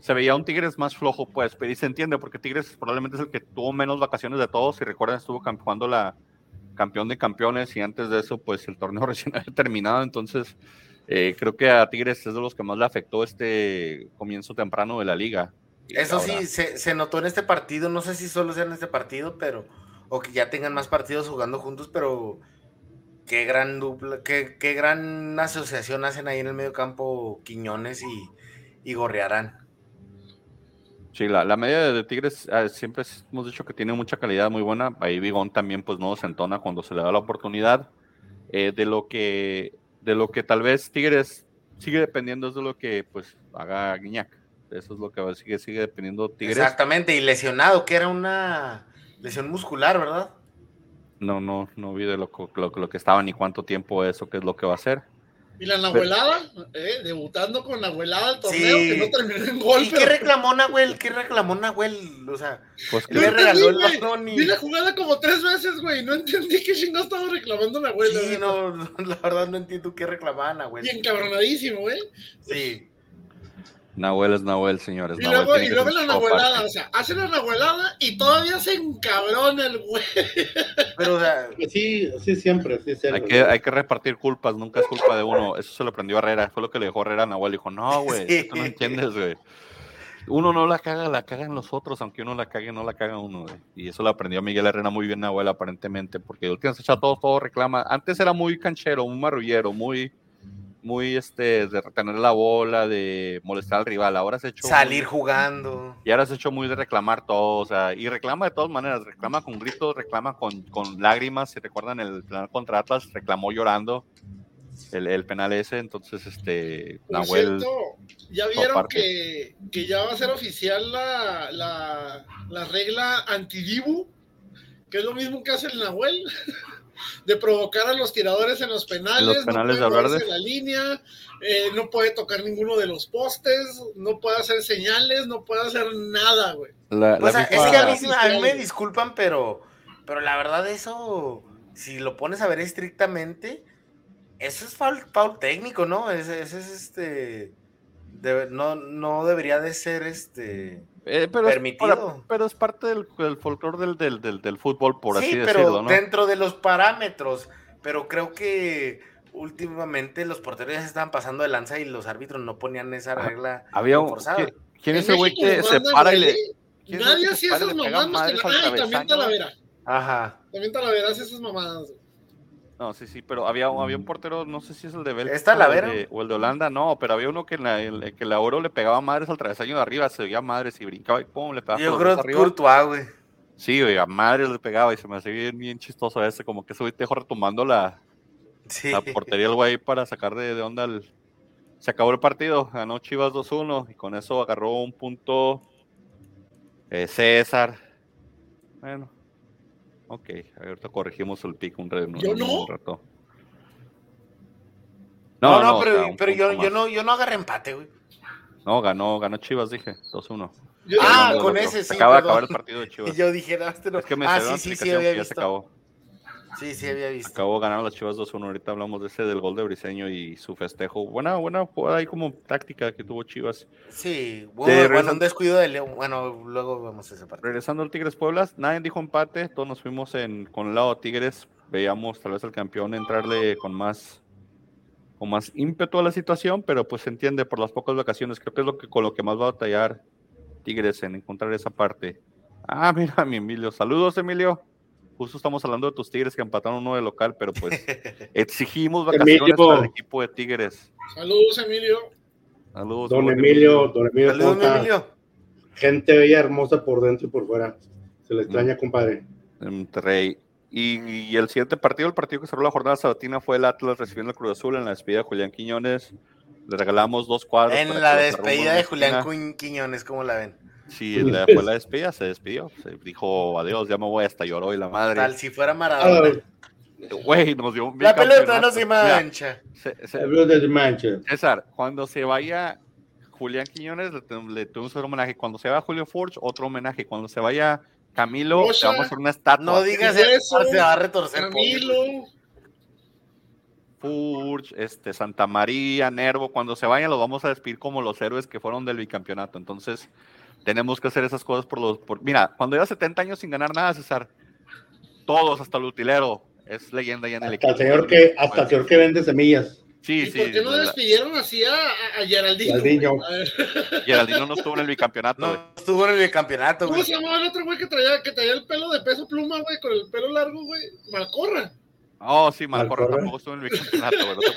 se veía un Tigres más flojo, pues, pero y se entiende, porque Tigres probablemente es el que tuvo menos vacaciones de todos, si recuerdan, estuvo jugando la campeón de campeones y antes de eso, pues, el torneo <laughs> recién había terminado, entonces, eh, creo que a Tigres es de los que más le afectó este comienzo temprano de la liga. Eso ahora- sí, se, se notó en este partido, no sé si solo sea en este partido, pero, o que ya tengan más partidos jugando juntos, pero qué gran dupla, qué, qué gran asociación hacen ahí en el medio campo Quiñones y, y Gorriarán. Sí, la, la media de, Tigres eh, siempre hemos dicho que tiene mucha calidad muy buena. Ahí Bigón también pues no se entona cuando se le da la oportunidad. Eh, de lo que de lo que tal vez Tigres sigue dependiendo es de lo que pues haga Guiñac. Eso es lo que sigue, sigue dependiendo Tigres. Exactamente, y lesionado, que era una lesión muscular, ¿verdad? No, no, no vi de lo, lo, lo que estaba ni cuánto tiempo es o qué es lo que va a hacer. Y la Nahuelada, eh, debutando con Nahuelada el torneo, Sí. que no terminó en gol. ¿Y qué pero- reclamó Nahuel? ¿Qué reclamó Nahuel? O sea, Pues que No le regaló el entendí, balón y... Vi la jugada como tres veces, güey. No entendí qué chingado estaba reclamando Nahuel. la Sí, no, no, <laughs> la verdad no entiendo qué reclamaba Nahuel. Y encabronadísimo, güey. Sí. Nahuel es Nahuel, señores. Y Nahuel luego, y luego la nahuelada, o sea, hace la nahuelada y todavía se encabrona el güey. Pero, o sea, <laughs> Sí, sí, siempre, sí, siempre. Hay que, hay que repartir culpas, nunca es culpa de uno. Eso se lo aprendió Herrera, fue lo que le dejó Herrera a Nahuel. Dijo, no, güey, Sí. tú no entiendes, güey. Uno no la caga, la cagan los otros, aunque uno la cague, no la caga uno, güey. Y eso lo aprendió Miguel Herrera muy bien, Nahuel, aparentemente, porque últimamente echado todo, todo reclama. Antes era muy canchero, muy marrullero, muy, muy, este, de retener la bola, de molestar al rival. Ahora se ha hecho... salir jugando. Y ahora se ha hecho muy de reclamar todo, o sea, y reclama de todas maneras, reclama con gritos, reclama con, con lágrimas, si recuerdan el penal contra Atlas, reclamó llorando el, el penal ese, entonces este Por Nahuel, cierto, ya vieron que ya va a ser oficial la, la, la regla antidibu, que es lo mismo que hace el Nahuel, <laughs> de provocar a los tiradores en los penales, En los penales no de puede hablar de- la línea, eh, no puede tocar ninguno de los postes, no puede hacer señales, no puede hacer nada, güey. la, la O sea, es que a mí, sí- a mí me disculpan, pero, pero la verdad eso, si lo pones a ver estrictamente, eso es foul, foul técnico, ¿no? Ese, ese es este... debe- no, no debería de ser este... eh, pero, es permitido. para- pero es parte del, del folclore del, del, del, del fútbol, por así sí, pero decirlo, ¿no? dentro de los parámetros. Pero creo que últimamente los porteros ya se estaban pasando de lanza y los árbitros no ponían esa regla Había un, forzada. ¿quién, es el güey que se para y le... Nadie que hacía esas mamadas que. Ah, y también? Talavera. Ajá. También Talavera hace esas mamadas. güey. No, sí, sí, pero había, había un portero, no sé si es el de Bélgica ¿Es Talavera? o, el de, o el de Holanda, no, pero había uno que en la, el- que la oro le pegaba madres al travesaño de arriba, se veía madres y brincaba y pum, le pegaba Yo creo que. Courtois, güey. Sí, güey, a madres le pegaba y se me hacía bien, bien chistoso ese, como que ese güey te dejó retomando la, Sí. la portería el güey para sacar de, de onda el... Se acabó el partido, ganó Chivas 2-1 y con eso agarró un punto eh, César. Bueno, ok, ahorita corregimos el pico un, un- Yo un no. rato. No, no, pero, sea, un pero yo, no, yo no agarré empate, güey. No, ganó, ganó Chivas, dije, 2-1. Yo- Ah, con ese, Se sí, acaba de acabar el partido de <laughs> Chivas. Y yo dije, no, este no. Es que me ah, sí, sí, sí, había que ya se visto. acabó. Sí, sí, había visto. Acabó ganando las Chivas 2-1. Ahorita hablamos de ese del gol de Briseño y su festejo. Buena, buena jugada ahí como táctica que tuvo Chivas. Sí, bueno, De bueno, un descuido de León. Bueno, luego vemos esa parte. Regresando al Tigres Pueblas, nadie dijo empate. Todos nos fuimos en, con el lado Tigres. Veíamos tal vez al campeón entrarle con más con más ímpetu a la situación, pero pues se entiende por las pocas vacaciones. Creo que es lo que con lo que más va a batallar Tigres en encontrar esa parte. Ah, mira, mi Emilio. Saludos, Emilio. Justo estamos hablando de tus Tigres que empataron uno de local, pero pues <laughs> exigimos vacaciones para el equipo de Tigres. Saludos, Emilio. Saludos. Don Emilio, don Emilio. Saludos, Emilio. Gente bella, hermosa por dentro y por fuera. Se le extraña, mm. compadre. En Monterrey. Y, el siguiente partido, el partido que cerró la jornada sabatina fue el Atlas recibiendo el Cruz Azul en la despedida de Julián Quiñones. Le regalamos dos cuadros. En la despedida de Julián Quiñones, ¿cómo la ven? Sí, <laughs> la, fue la despedida, se despidió. Se dijo adiós, ya me voy, hasta lloró y la madre. Tal si fuera Maradona. Güey, nos dio un La pelota no se mancha. la pelota se mancha. César, cuando se vaya Julián Quiñones, le, tuvimos un homenaje. Cuando se va Julio Forge, otro homenaje. Cuando se vaya Camilo, le vamos a hacer una estatua. No digas eso, se va a retorcer. Camilo. Furch, este, Santa María, Nervo, cuando se vayan los vamos a despedir como los héroes que fueron del bicampeonato. Entonces, tenemos que hacer esas cosas por los... Por, mira, cuando lleva 70 años sin ganar nada, César, todos, hasta el utilero, es leyenda ya en el equipo. Hasta el señor que, hasta el señor que vende semillas. Sí, ¿Y sí. ¿Por qué no despidieron así a, a Geraldino? Geraldino. <laughs> Geraldino no estuvo en el bicampeonato. No estuvo en el bicampeonato, ¿Cómo se llamaba el otro güey que traía, que traía el pelo de peso pluma, güey, con el pelo largo, güey? Malcorra. Oh, sí, Malcorra tampoco estuvo en el bicampeonato, güey.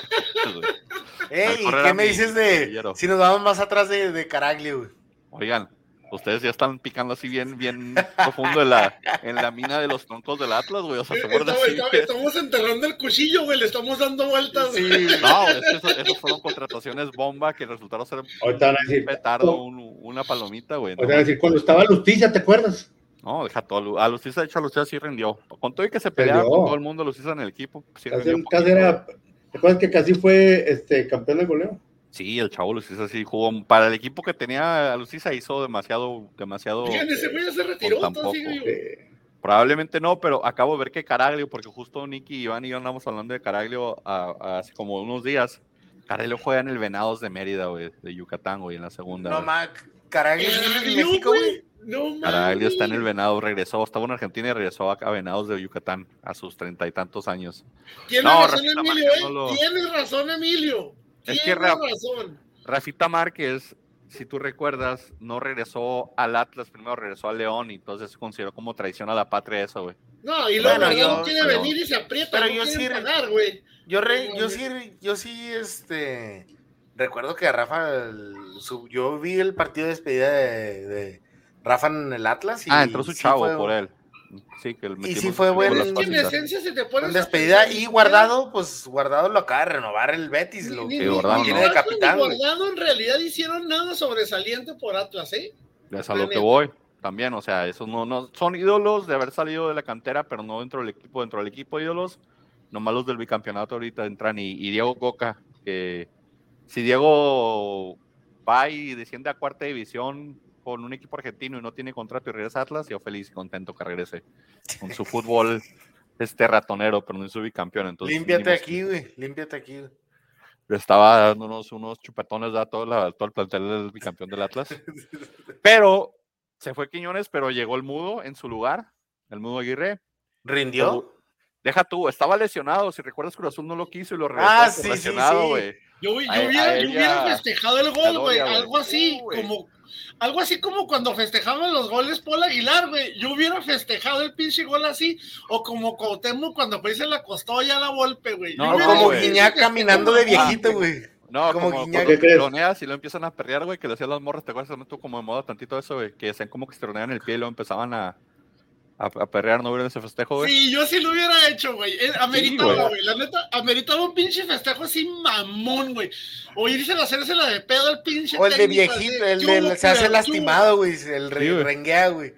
Ey, ¿qué me dices de si nos vamos más atrás de, de Caraglio, güey? Oigan, Ustedes ya están picando así bien, bien profundo en la, en la mina de los troncos del Atlas, güey. O sea, se estamos, así, estamos enterrando el cuchillo, güey. Le estamos dando vueltas. Sí, no, es que eso, fueron contrataciones bomba que resultaron ser un petardo, una palomita, güey. ¿no? O sea, decir, cuando estaba Lusticia, ¿te acuerdas? No, deja todo. A Lusticia, de hecho, a Lusticia sí rindió. Con todo y que se peleaba con todo el mundo, Lusticia en el equipo. Sí casi, casi era, ¿Te acuerdas que casi fue este, campeón de goleo? Sí, el chavo Lucisa sí jugó. Para el equipo que tenía a Lucisa hizo demasiado, demasiado. ese güey se retiró, tampoco. Probablemente no, pero acabo de ver que Caraglio, porque justo Nicky, Iván y yo andamos hablando de Caraglio hace como unos días. Caraglio juega en el Venados de Mérida, güey, de Yucatán, güey, en la segunda. No, Mac, Caraglio en México, güey. No, Caraglio está en el Venado, regresó, estaba en Argentina y regresó a Venados de Yucatán a sus treinta y tantos años. Tiene razón, Emilio, ¿eh? Tiene razón, Emilio. Es que Rafita Márquez, si tú recuerdas, no regresó al Atlas, primero regresó al León y entonces se consideró como traición a la patria eso, güey. No, y luego no quiere venir y se aprieta, pero yo sí, güey. Yo, yo sí, yo sí, este, recuerdo que Rafa, yo vi el partido de despedida de, Rafa en el Atlas y Ah, entró su chavo por él. Sí, que el y sí fue bueno. En esencia, si te pones. despedida y guardado, pues guardado lo acaba de renovar el Betis. Lo que guardado, tiene de capitán. guardado en realidad hicieron nada sobresaliente por Atlas, ¿eh? Es a lo que voy también, o sea, esos no, no son ídolos de haber salido de la cantera, pero no dentro del equipo, dentro del equipo ídolos, nomás los del bicampeonato ahorita entran y, y Diego Coca, que si Diego va y desciende a cuarta división, con un equipo argentino y no tiene contrato y regresa a Atlas, yo feliz y contento que regrese con su <laughs> fútbol este ratonero, pero no es su bicampeón. Entonces, límpiate aquí, güey, límpiate aquí. Le estaba dándonos unos chupetones a todo, la, todo el plantel del bicampeón del Atlas. <laughs> Pero se fue Quiñones, pero llegó el mudo en su lugar, el mudo Aguirre. ¿Rindió? Deja tú, estaba lesionado. Si recuerdas, Cruz Azul no lo quiso y lo regresó ah, sí, lesionado, güey. Yo, hubiera, festejado el gol, güey. Algo así, como algo así como cuando festejaban los goles Paul Aguilar, güey. Yo hubiera festejado el pinche gol así, o como Cuauhtémoc cuando se la costó ya la golpe, güey. No, como Guiñac caminando de viejito, güey. No, como, como Guiñac. y lo empiezan a perrear, güey, que le hacían las morras, te acuerdas, como de moda tantito eso, güey, que hacían como que se el pie y luego empezaban a, a, perrear, no hubiera ese festejo, güey. Sí, yo sí lo hubiera hecho, güey. Eh, ameritaba, güey. La neta, ameritaba un pinche festejo así mamón, güey. O irse a hacerse la de pedo al pinche. O el de viejito, el de se hace lastimado, güey. El renguea, güey.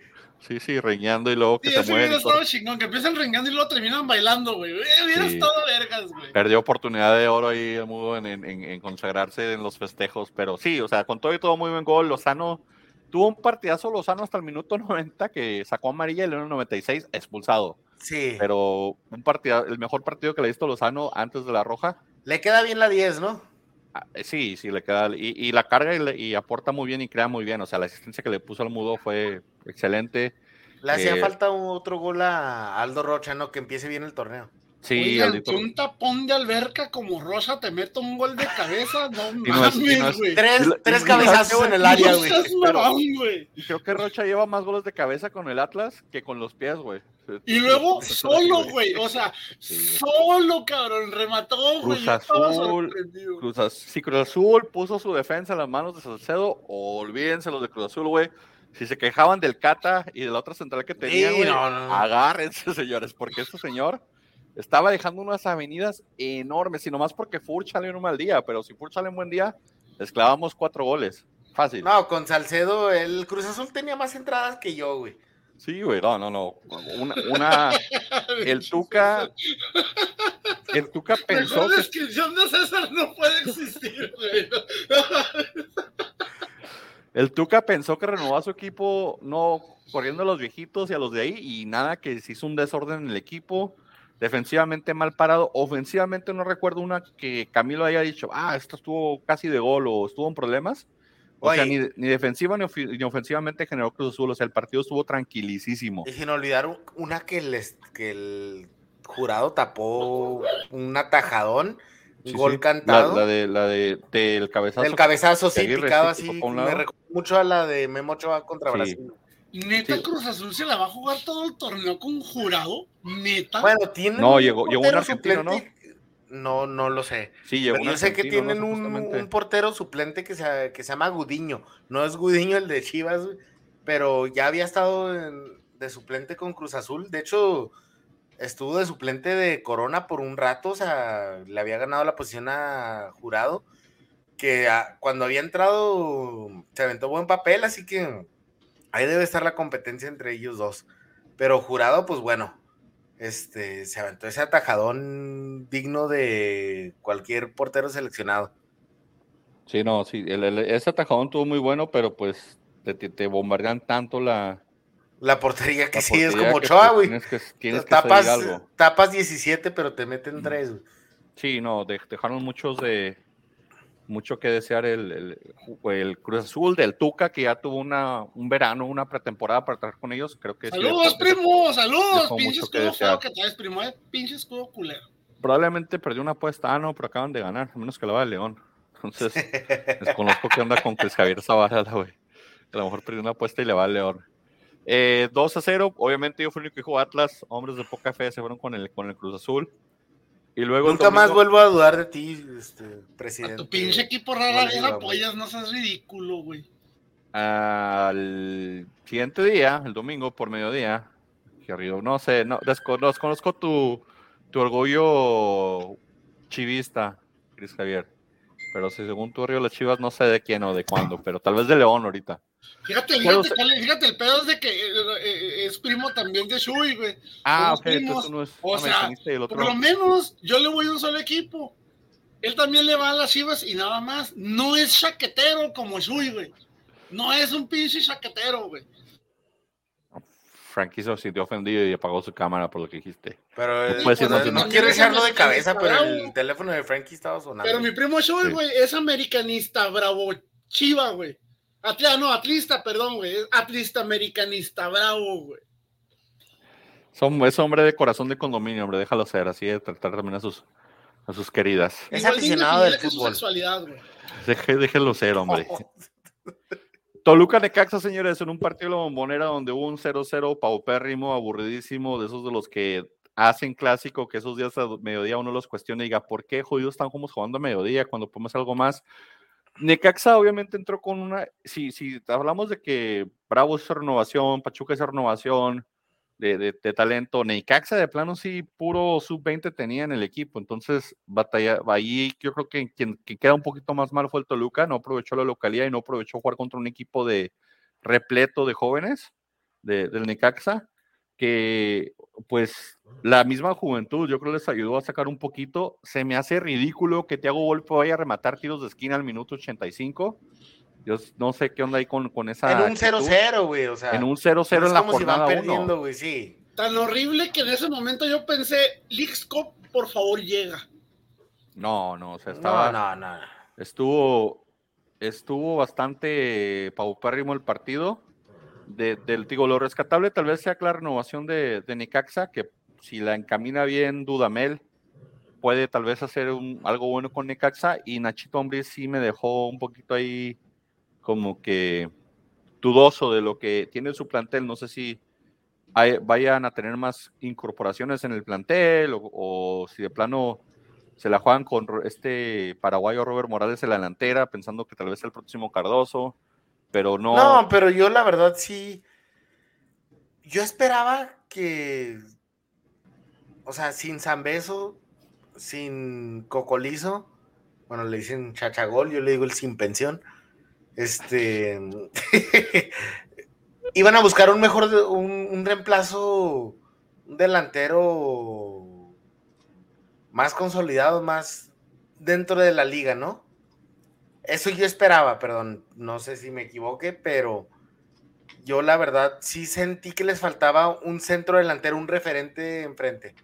Sí, sí, rengueando y luego que sí, se muere. hubiera estado chingón, que empiezan rengueando y luego terminan bailando, güey. Hubiera estado vergas, güey. Perdió oportunidad de oro ahí el mudo en, en, en, consagrarse en los festejos, pero sí, o sea, con todo y todo muy buen gol, Lozano Tuvo un partidazo Lozano hasta el minuto <laughs> 90 que sacó amarilla y el 96 expulsado. Sí. Pero un partido, el mejor partido que le ha visto Lozano antes de la roja. Le queda bien la 10, ¿no? Ah, sí, sí, le queda. Y, la carga y, aporta muy bien y crea muy bien. O sea, la asistencia que le puso al mudo fue excelente. Le hacía eh, falta otro gol a Aldo Rocha, ¿no? Que empiece bien el torneo. Sí, un tapón de alberca como Rosa te meto un gol de cabeza, no <laughs> mames, güey. tres, tres cabezazos en el área, güey. Y creo que Rocha lleva más goles de cabeza con el Atlas que con los pies, güey. Y luego solo, güey, o sea, solo, cabrón, remató, güey. Cruz Azul, Cruz si Cruz Azul puso su defensa en las manos de Salcedo, olvídense los de Cruz Azul, güey. Si se quejaban del Cata y de la otra central que tenía, güey, agárrense, <laughs> señores, porque este señor estaba dejando unas avenidas enormes, y no más porque Furch sale en un mal día, pero si Furch sale en buen día, les clavamos cuatro goles. Fácil. No, con Salcedo, el Cruz Azul tenía más entradas que yo, güey. Sí, güey, no, no, no. Una, <laughs> el Tuca, el Tuca pensó La descripción de César no puede existir, güey. <laughs> El Tuca pensó que renovó a su equipo, no corriendo a los viejitos y a los de ahí, y nada, que se hizo un desorden en el equipo defensivamente mal parado, ofensivamente no recuerdo una que Camilo haya dicho, ah, esto estuvo casi de gol o estuvo en problemas. O sea, ni, defensiva ni, ofensivamente generó Cruz Azul, o sea, el partido estuvo tranquilísimo. Y sin olvidar una que, les, que el jurado tapó un atajadón, gol cantado. La, de, la de, del cabezazo. El cabezazo, sí, picado así, me recuerda mucho a la de Memo Ochoa contra Brasil. Neta, Cruz Azul se la va a jugar todo el torneo con jurado. Neta. Bueno, tiene. No, llegó, llegó un argentino, ¿no? No, no lo sé. Sí, llegó Pero yo sé que tienen un, portero suplente que se, que se llama Gudiño. No es Gudiño el de Chivas, pero ya había estado de suplente con Cruz Azul. De hecho, estuvo de suplente de Corona por un rato. O sea, le había ganado la posición a Jurado. Que cuando había entrado se aventó buen papel, así que ahí debe estar la competencia entre ellos dos. Pero jurado, pues bueno, este, se aventó ese atajadón digno de cualquier portero seleccionado. Sí, no, sí, ese atajadón estuvo muy bueno, pero pues te, bombardean tanto la... La portería que sí es como Ochoa, güey. Tienes que, tapas, algo. tapas 17, pero te meten 3. Sí, no, dejaron muchos de, mucho que desear el, el, Cruz Azul del Tuca, que ya tuvo una, un verano, una pretemporada para trabajar con ellos. Creo que saludos, primo, saludos. Pinche escudo feo que traes, primo, eh. pinche escudo culero. Probablemente perdió una apuesta, ah, no, pero acaban de ganar, a menos que la va de León. Entonces, <laughs> desconozco qué onda con Chris Javier Zavala, güey. A lo mejor perdió una apuesta y le va a León. Eh, 2 a 0, obviamente yo fui el único que jugó Atlas, hombres de poca fe se fueron con el, con el Cruz Azul. Y luego Nunca más vuelvo a dudar de ti, este, presidente. tu pinche equipo rara vez apoyas, no seas ridículo, güey. Al siguiente día, el domingo por mediodía, que no sé, no, desconozco tu, tu orgullo chivista, Cris Javier. Pero si según tu orgullo las chivas, no sé de quién o de cuándo, pero tal vez de León ahorita. Fíjate, fíjate, fíjate, el pedo es de que eh, eh, es primo también de Shui, güey. Ah, ok, entonces no es o sea, por lo menos yo le voy a un solo equipo. Él también le va a las chivas y nada más. No es chaquetero como Shui, güey. No es un pinche chaquetero, güey. Frankie se sintió ofendido y apagó su cámara por lo que dijiste. Pero no, pues, no, no quiero echarlo de cabeza, pero el teléfono de Frankie estaba sonando. Pero mi primo Shui, güey, es americanista, bravo, chiva, güey. Atla, no, atlista, perdón, güey. Atlista americanista, bravo, güey. es hombre de corazón de condominio, hombre, déjalo ser, así de tratar también a sus, a sus queridas. Es aficionado del fútbol. déjelo ser, hombre. <laughs> Toluca de Caxa, señores, en un partido de la bombonera donde hubo un 0-0 paupérrimo, aburridísimo, de esos de los que hacen clásico, que esos días a mediodía uno los cuestiona y diga, ¿por qué jodidos están como jugando a mediodía cuando podemos algo más? Necaxa obviamente entró con una, si, si hablamos de que Bravo es renovación, Pachuca es renovación de, de, talento, Necaxa de plano sí, puro sub-20 tenía en el equipo, entonces batalla, ahí yo creo que quien, queda un poquito más mal fue el Toluca, no aprovechó la localidad y no aprovechó jugar contra un equipo de repleto de jóvenes de, del Necaxa, que pues la misma juventud, yo creo les ayudó a sacar un poquito. Se me hace ridículo que Thiago Volpe vaya a rematar tiros de esquina al minuto 85. Yo no sé qué onda ahí con, con esa. En un 0-0, güey. O sea, en un 0-0 en la jornada si perdiendo, güey, sí. Tan horrible que en ese momento yo pensé, Leagues Cup, por favor, llega. No, no, o sea, estaba. No, no, no. Estuvo, estuvo bastante paupérrimo el partido del digo, lo rescatable tal vez sea la renovación de, de Necaxa, que si la encamina bien Dudamel, puede tal vez hacer un, algo bueno con Necaxa y Nachito Hombre sí me dejó un poquito ahí como que dudoso de lo que tiene su plantel. No sé si vayan a tener más incorporaciones en el plantel o, si de plano se la juegan con este paraguayo Robert Morales en la delantera, pensando que tal vez el próximo Cardoso, pero no. No, pero yo la verdad sí. Yo esperaba que. O sea, sin Zambeso, sin Cocolizo, bueno, le dicen chachagol, yo le digo el sin pensión. Este. <laughs> iban a buscar un mejor, un, reemplazo, un delantero más consolidado, más dentro de la liga, ¿no? Eso yo esperaba, perdón, no sé si me equivoqué, pero yo la verdad sí sentí que les faltaba un centro delantero, un referente enfrente.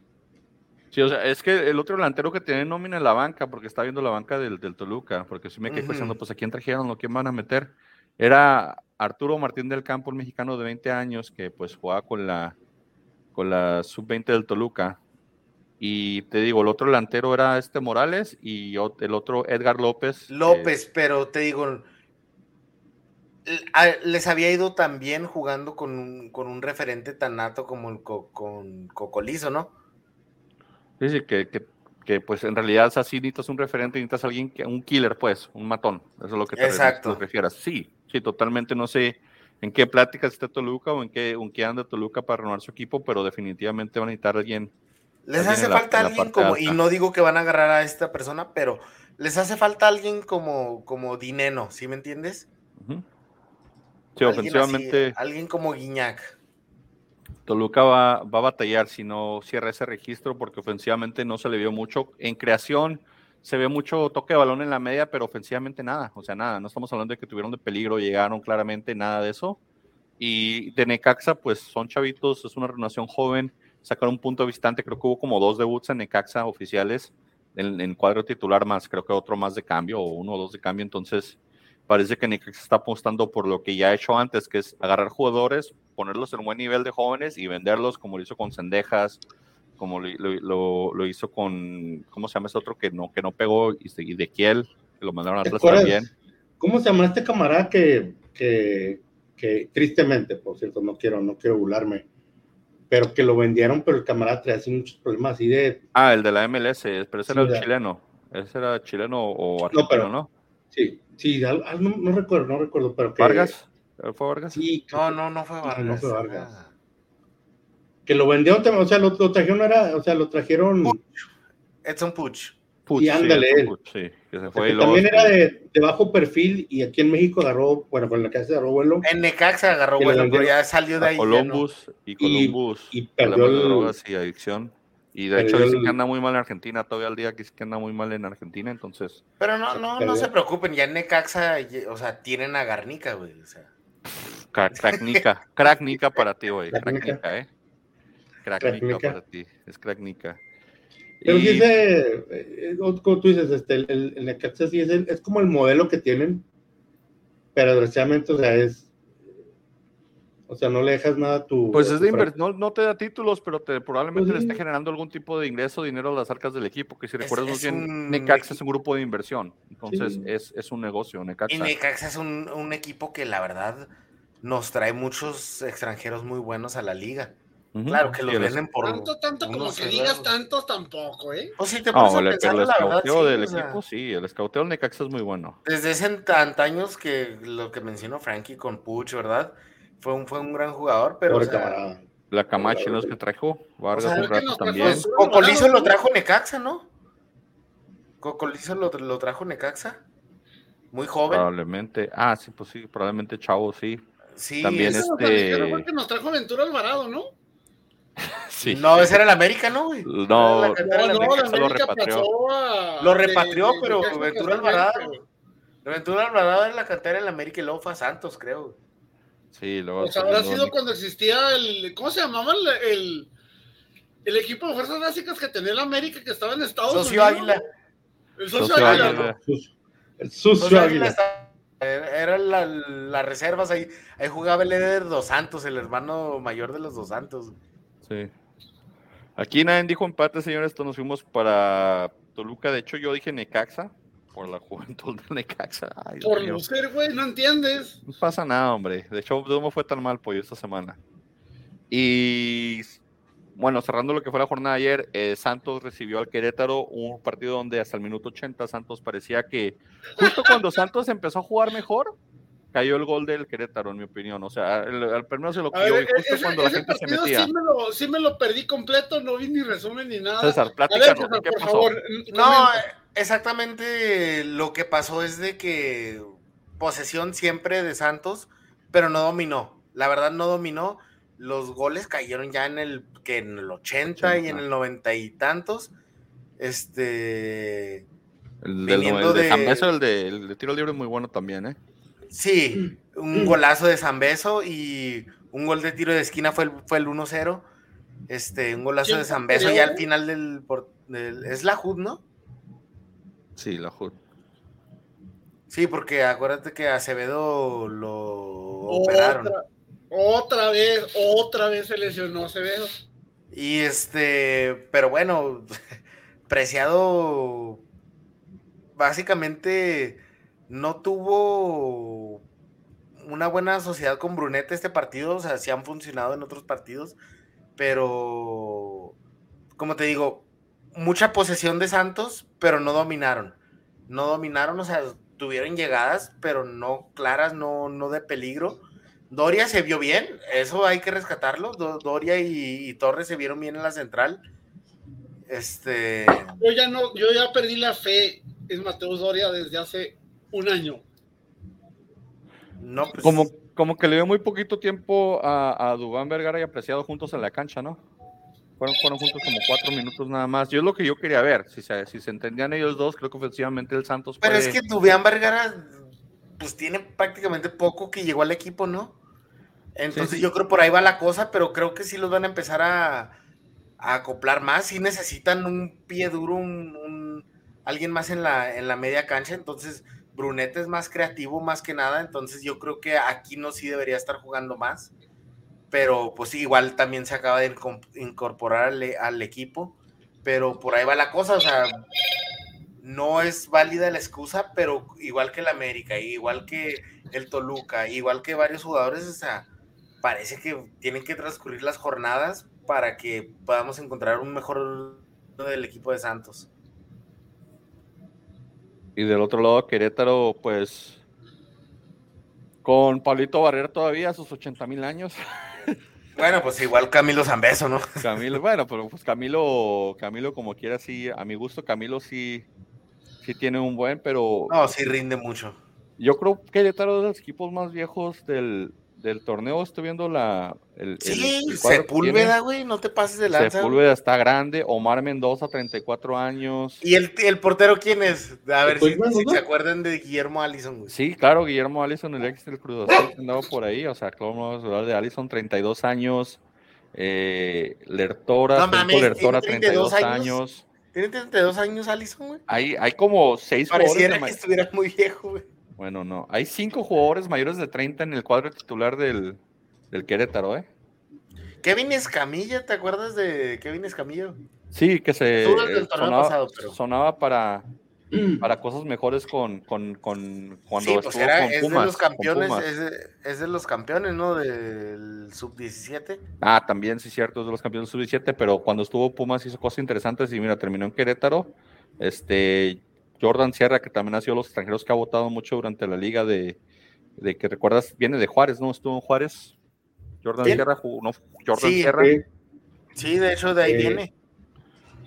Sí, o sea, es que el otro delantero que tiene nómina en la banca, porque está viendo la banca del, Toluca, porque si me quedé pensando, pues a quién trajeron o quién van a meter. Era Arturo Martín del Campo, un mexicano de 20 años que pues jugaba con la, con la sub-20 del Toluca. Y te digo, el otro delantero era este Morales y el otro Edgar López. López, pero te digo, les había ido también jugando con un, con un referente tan nato como el con Cocolizo, ¿no? Sí, que, pues en realidad así necesitas un referente, necesitas alguien, que, un killer, pues, un matón. Eso es lo que te, Exacto. refieras. Sí, sí, totalmente. No sé en qué pláticas está Toluca o en qué, en qué anda Toluca para renovar su equipo, pero definitivamente van a necesitar alguien. Les hace falta alguien como, y no digo que van a agarrar a esta persona, pero les hace falta alguien como, como Dineno, ¿sí me entiendes? Sí, ofensivamente. alguien como Guiñac. Toluca va, a batallar si no cierra ese registro porque ofensivamente no se le vio mucho. En creación se ve mucho toque de balón en la media, pero ofensivamente nada. O sea, nada. No estamos hablando de que tuvieron de peligro, llegaron claramente, nada de eso. Y de Necaxa, pues son chavitos, es una renovación joven. Sacaron un punto visitante, creo que hubo como dos debuts en Necaxa oficiales en, en cuadro titular más, creo que otro más de cambio o uno o dos de cambio. Entonces, parece que Necaxa está apostando por lo que ya ha hecho antes, que es agarrar jugadores, ponerlos en un buen nivel de jóvenes y venderlos como lo hizo con Cendejas, como lo, hizo con, ¿cómo se llama ese otro que no, que no pegó? Y, de Kiel, que lo mandaron a Atlas también. ¿Cómo se llama este camarada que, que, tristemente, por cierto, no quiero, no quiero burlarme, pero que lo vendieron, pero el camarada trae así muchos problemas así de... Ah, el de la MLS, pero ese era el chileno. Ese era chileno o argentino, ¿no? Sí, sí, no, recuerdo, no recuerdo, pero que... ¿Vargas? ¿Fue Vargas? Sí. No, no, no fue Vargas. No, fue Vargas. Ah. Que lo vendieron, o sea, lo, trajeron, era, o sea, lo trajeron... Puch. Edson Puch. Puch, y ándale, sí, Puch, sí, que se fue también era de, de, bajo perfil y aquí en México agarró, bueno, con la casa agarró vuelo. En Necaxa agarró vuelo, pero ya salió de ahí. Columbus y Columbus. Y, y perdió el, drogas y adicción. Y de hecho dicen que anda muy mal en Argentina, todavía al día que que anda muy mal en Argentina, entonces. Pero no, no, no se preocupen, ya en Necaxa, o sea, tienen a Garnica, güey, o sea. <laughs> Cracknica, cracknica para ti, güey. Cracknica, ¿eh? Cracknica para ti, es cracknica. Pero y... dice, eh, como tú dices, este, el, el Necaxa sí es, es como el modelo que tienen, pero desgraciadamente, o sea, es o sea, no le dejas nada a tu. Pues es de inversión, no, te da títulos, pero te, probablemente pues le esté generando algún tipo de ingreso, dinero a las arcas del equipo. Que si recuerdas muy bien, Necaxa es un grupo de inversión. Entonces es, es, un negocio, Necaxa. Y Necaxa es un, un, equipo que la verdad nos trae muchos extranjeros muy buenos a la liga. Claro que los venden por. Tanto, tanto como que digas tantos tampoco, ¿eh? O si te no, el, pensar, el escauteo del equipo, sí, el escauteo del Necaxa es muy bueno. Desde hace años que lo que mencionó Frankie con Puch, ¿verdad? fue un, fue un gran jugador, pero. O sea, la Camacho los que trajo, Vargas un rato también. Cocolizo lo trajo Necaxa, ¿no? Cocolizo lo, lo trajo Necaxa. Muy joven. Probablemente. Ah, sí, pues sí, probablemente Chavo, sí. Sí, también este. Que nos trajo Ventura Alvarado, ¿no? <laughs> Sí. No, ese era el América, ¿no, güey? No, no, no, América lo repatrió. Lo repatrió, pero Ventura Alvarado. Ventura Alvarado en la cantera del América y luego fue a Santos, creo. Sí, luego. Pues habrá sido cuando existía el. ¿Cómo se llamaba el, el, equipo de fuerzas básicas que tenía el América que estaba en Estados Socio Unidos? Águila. El Socio, Águila. El Socio Águila. Eran las reservas ahí. Ahí jugaba el Eder Dos Santos, el hermano mayor de los Dos Santos. Sí. Aquí nadie dijo empate, señores. Esto nos fuimos para Toluca. De hecho, yo dije Necaxa por la juventud de Necaxa. por lucer, güey, no entiendes. No pasa nada, hombre. De hecho, no me fue tan mal pollo esta semana. Y bueno, cerrando lo que fue la jornada de ayer, eh, Santos recibió al Querétaro, un partido donde hasta el minuto 80 Santos parecía que justo cuando Santos empezó a jugar mejor, cayó el gol del Querétaro, en mi opinión. O sea, el, primero se lo cayó y justo cuando la gente se metía. Sí me, lo, sí me, lo, perdí completo, no vi ni resumen ni nada. César, ¿qué por Favor, no, exactamente lo que pasó es de que posesión siempre de Santos, pero no dominó. La verdad no dominó. Los goles cayeron ya en el que en el 80 y en el 90 y tantos. Este el, del, el de, el de, el de tiro libre es muy bueno también, ¿eh? Sí, un golazo de Zambeso y un gol de tiro de esquina fue el, fue el 1-0. Este, un golazo de Zambeso ya al final del, Es la HUD, ¿no? Sí, la HUD. Sí, porque acuérdate que Acevedo lo operaron. Otra vez, otra vez se lesionó Acevedo. Y este, pero bueno, <laughs> Preciado básicamente no tuvo una buena sociedad con Brunete este partido, o sea, sí han funcionado en otros partidos, pero como te digo, mucha posesión de Santos, pero no dominaron. No dominaron, o sea, tuvieron llegadas, pero no claras, no, no de peligro. Doria se vio bien, eso hay que rescatarlo. Doria y, Torres se vieron bien en la central. Este. Yo ya no, yo ya perdí la fe en Mateus Doria desde hace un año. No, pues... como, como que le dio muy poquito tiempo a, a Dubán Vergara y apreciado juntos en la cancha, ¿no? Fueron, fueron juntos como cuatro minutos nada más. Yo es lo que yo quería ver. Si se, si se entendían ellos dos, creo que ofensivamente el Santos. Pero es que Dubán Vergara, pues tiene prácticamente poco que llegó al equipo, ¿no? Entonces yo creo por ahí va la cosa, pero creo que sí los van a empezar a, acoplar más. Sí necesitan un pie duro, un, alguien más en la, en la media cancha. Entonces Brunete es más creativo más que nada, entonces yo creo que aquí no sí debería estar jugando más, pero pues igual también se acaba de incorporar al, equipo, pero por ahí va la cosa, o sea, no es válida la excusa, pero igual que el América, igual que el Toluca, igual que varios jugadores, o sea, parece que tienen que transcurrir las jornadas para que podamos encontrar un mejor del equipo de Santos. Y del otro lado, Querétaro, pues con Pablito Barrera todavía a sus 80 mil años. <laughs> Bueno, pues igual Camilo Zambeso, ¿no? <laughs> Camilo, bueno, pero pues Camilo, Camilo como quiera, sí, a mi gusto, Camilo sí, sí tiene un buen, pero... No, sí rinde mucho. Yo creo que Querétaro es de los equipos más viejos del, del torneo estoy viendo la. El, sí, Sepúlveda, güey, no te pases de lanza. Sepúlveda está grande, Omar Mendoza, 34 años. ¿Y el, el portero quién es? A ver si, se acuerdan de Guillermo Allison, güey. Sí, claro, Guillermo Allison, el ex del Cruz Azul, andaba por ahí, o sea, claro, vamos a hablar de Allison, 32 años. Eh, Lertora, no, mames, Lertora, 32 años. ¿Tiene 32 años Allison, güey? Hay, hay como 6 Pareciera que estuviera muy viejo, güey. Bueno, no. Hay cinco jugadores mayores de 30 en el cuadro titular del, del Querétaro, ¿eh? Kevin Escamilla, ¿te acuerdas de Kevin Escamilla? Sí, que se sonaba, para, para cosas mejores con, con, con cuando sí, pues era, es de los campeones, es de, los campeones, ¿no? Del sub-17. Ah, también, sí, cierto, es de los campeones sub-17, pero cuando estuvo Pumas hizo cosas interesantes y mira, terminó en Querétaro. Este, Jordan Sierra, que también ha sido los extranjeros que ha votado mucho durante la liga de, que recuerdas, viene de Juárez, ¿no? Estuvo en Juárez. Jordan Sierra jugó, no, Jordan Sierra. Sí. de hecho de ahí viene.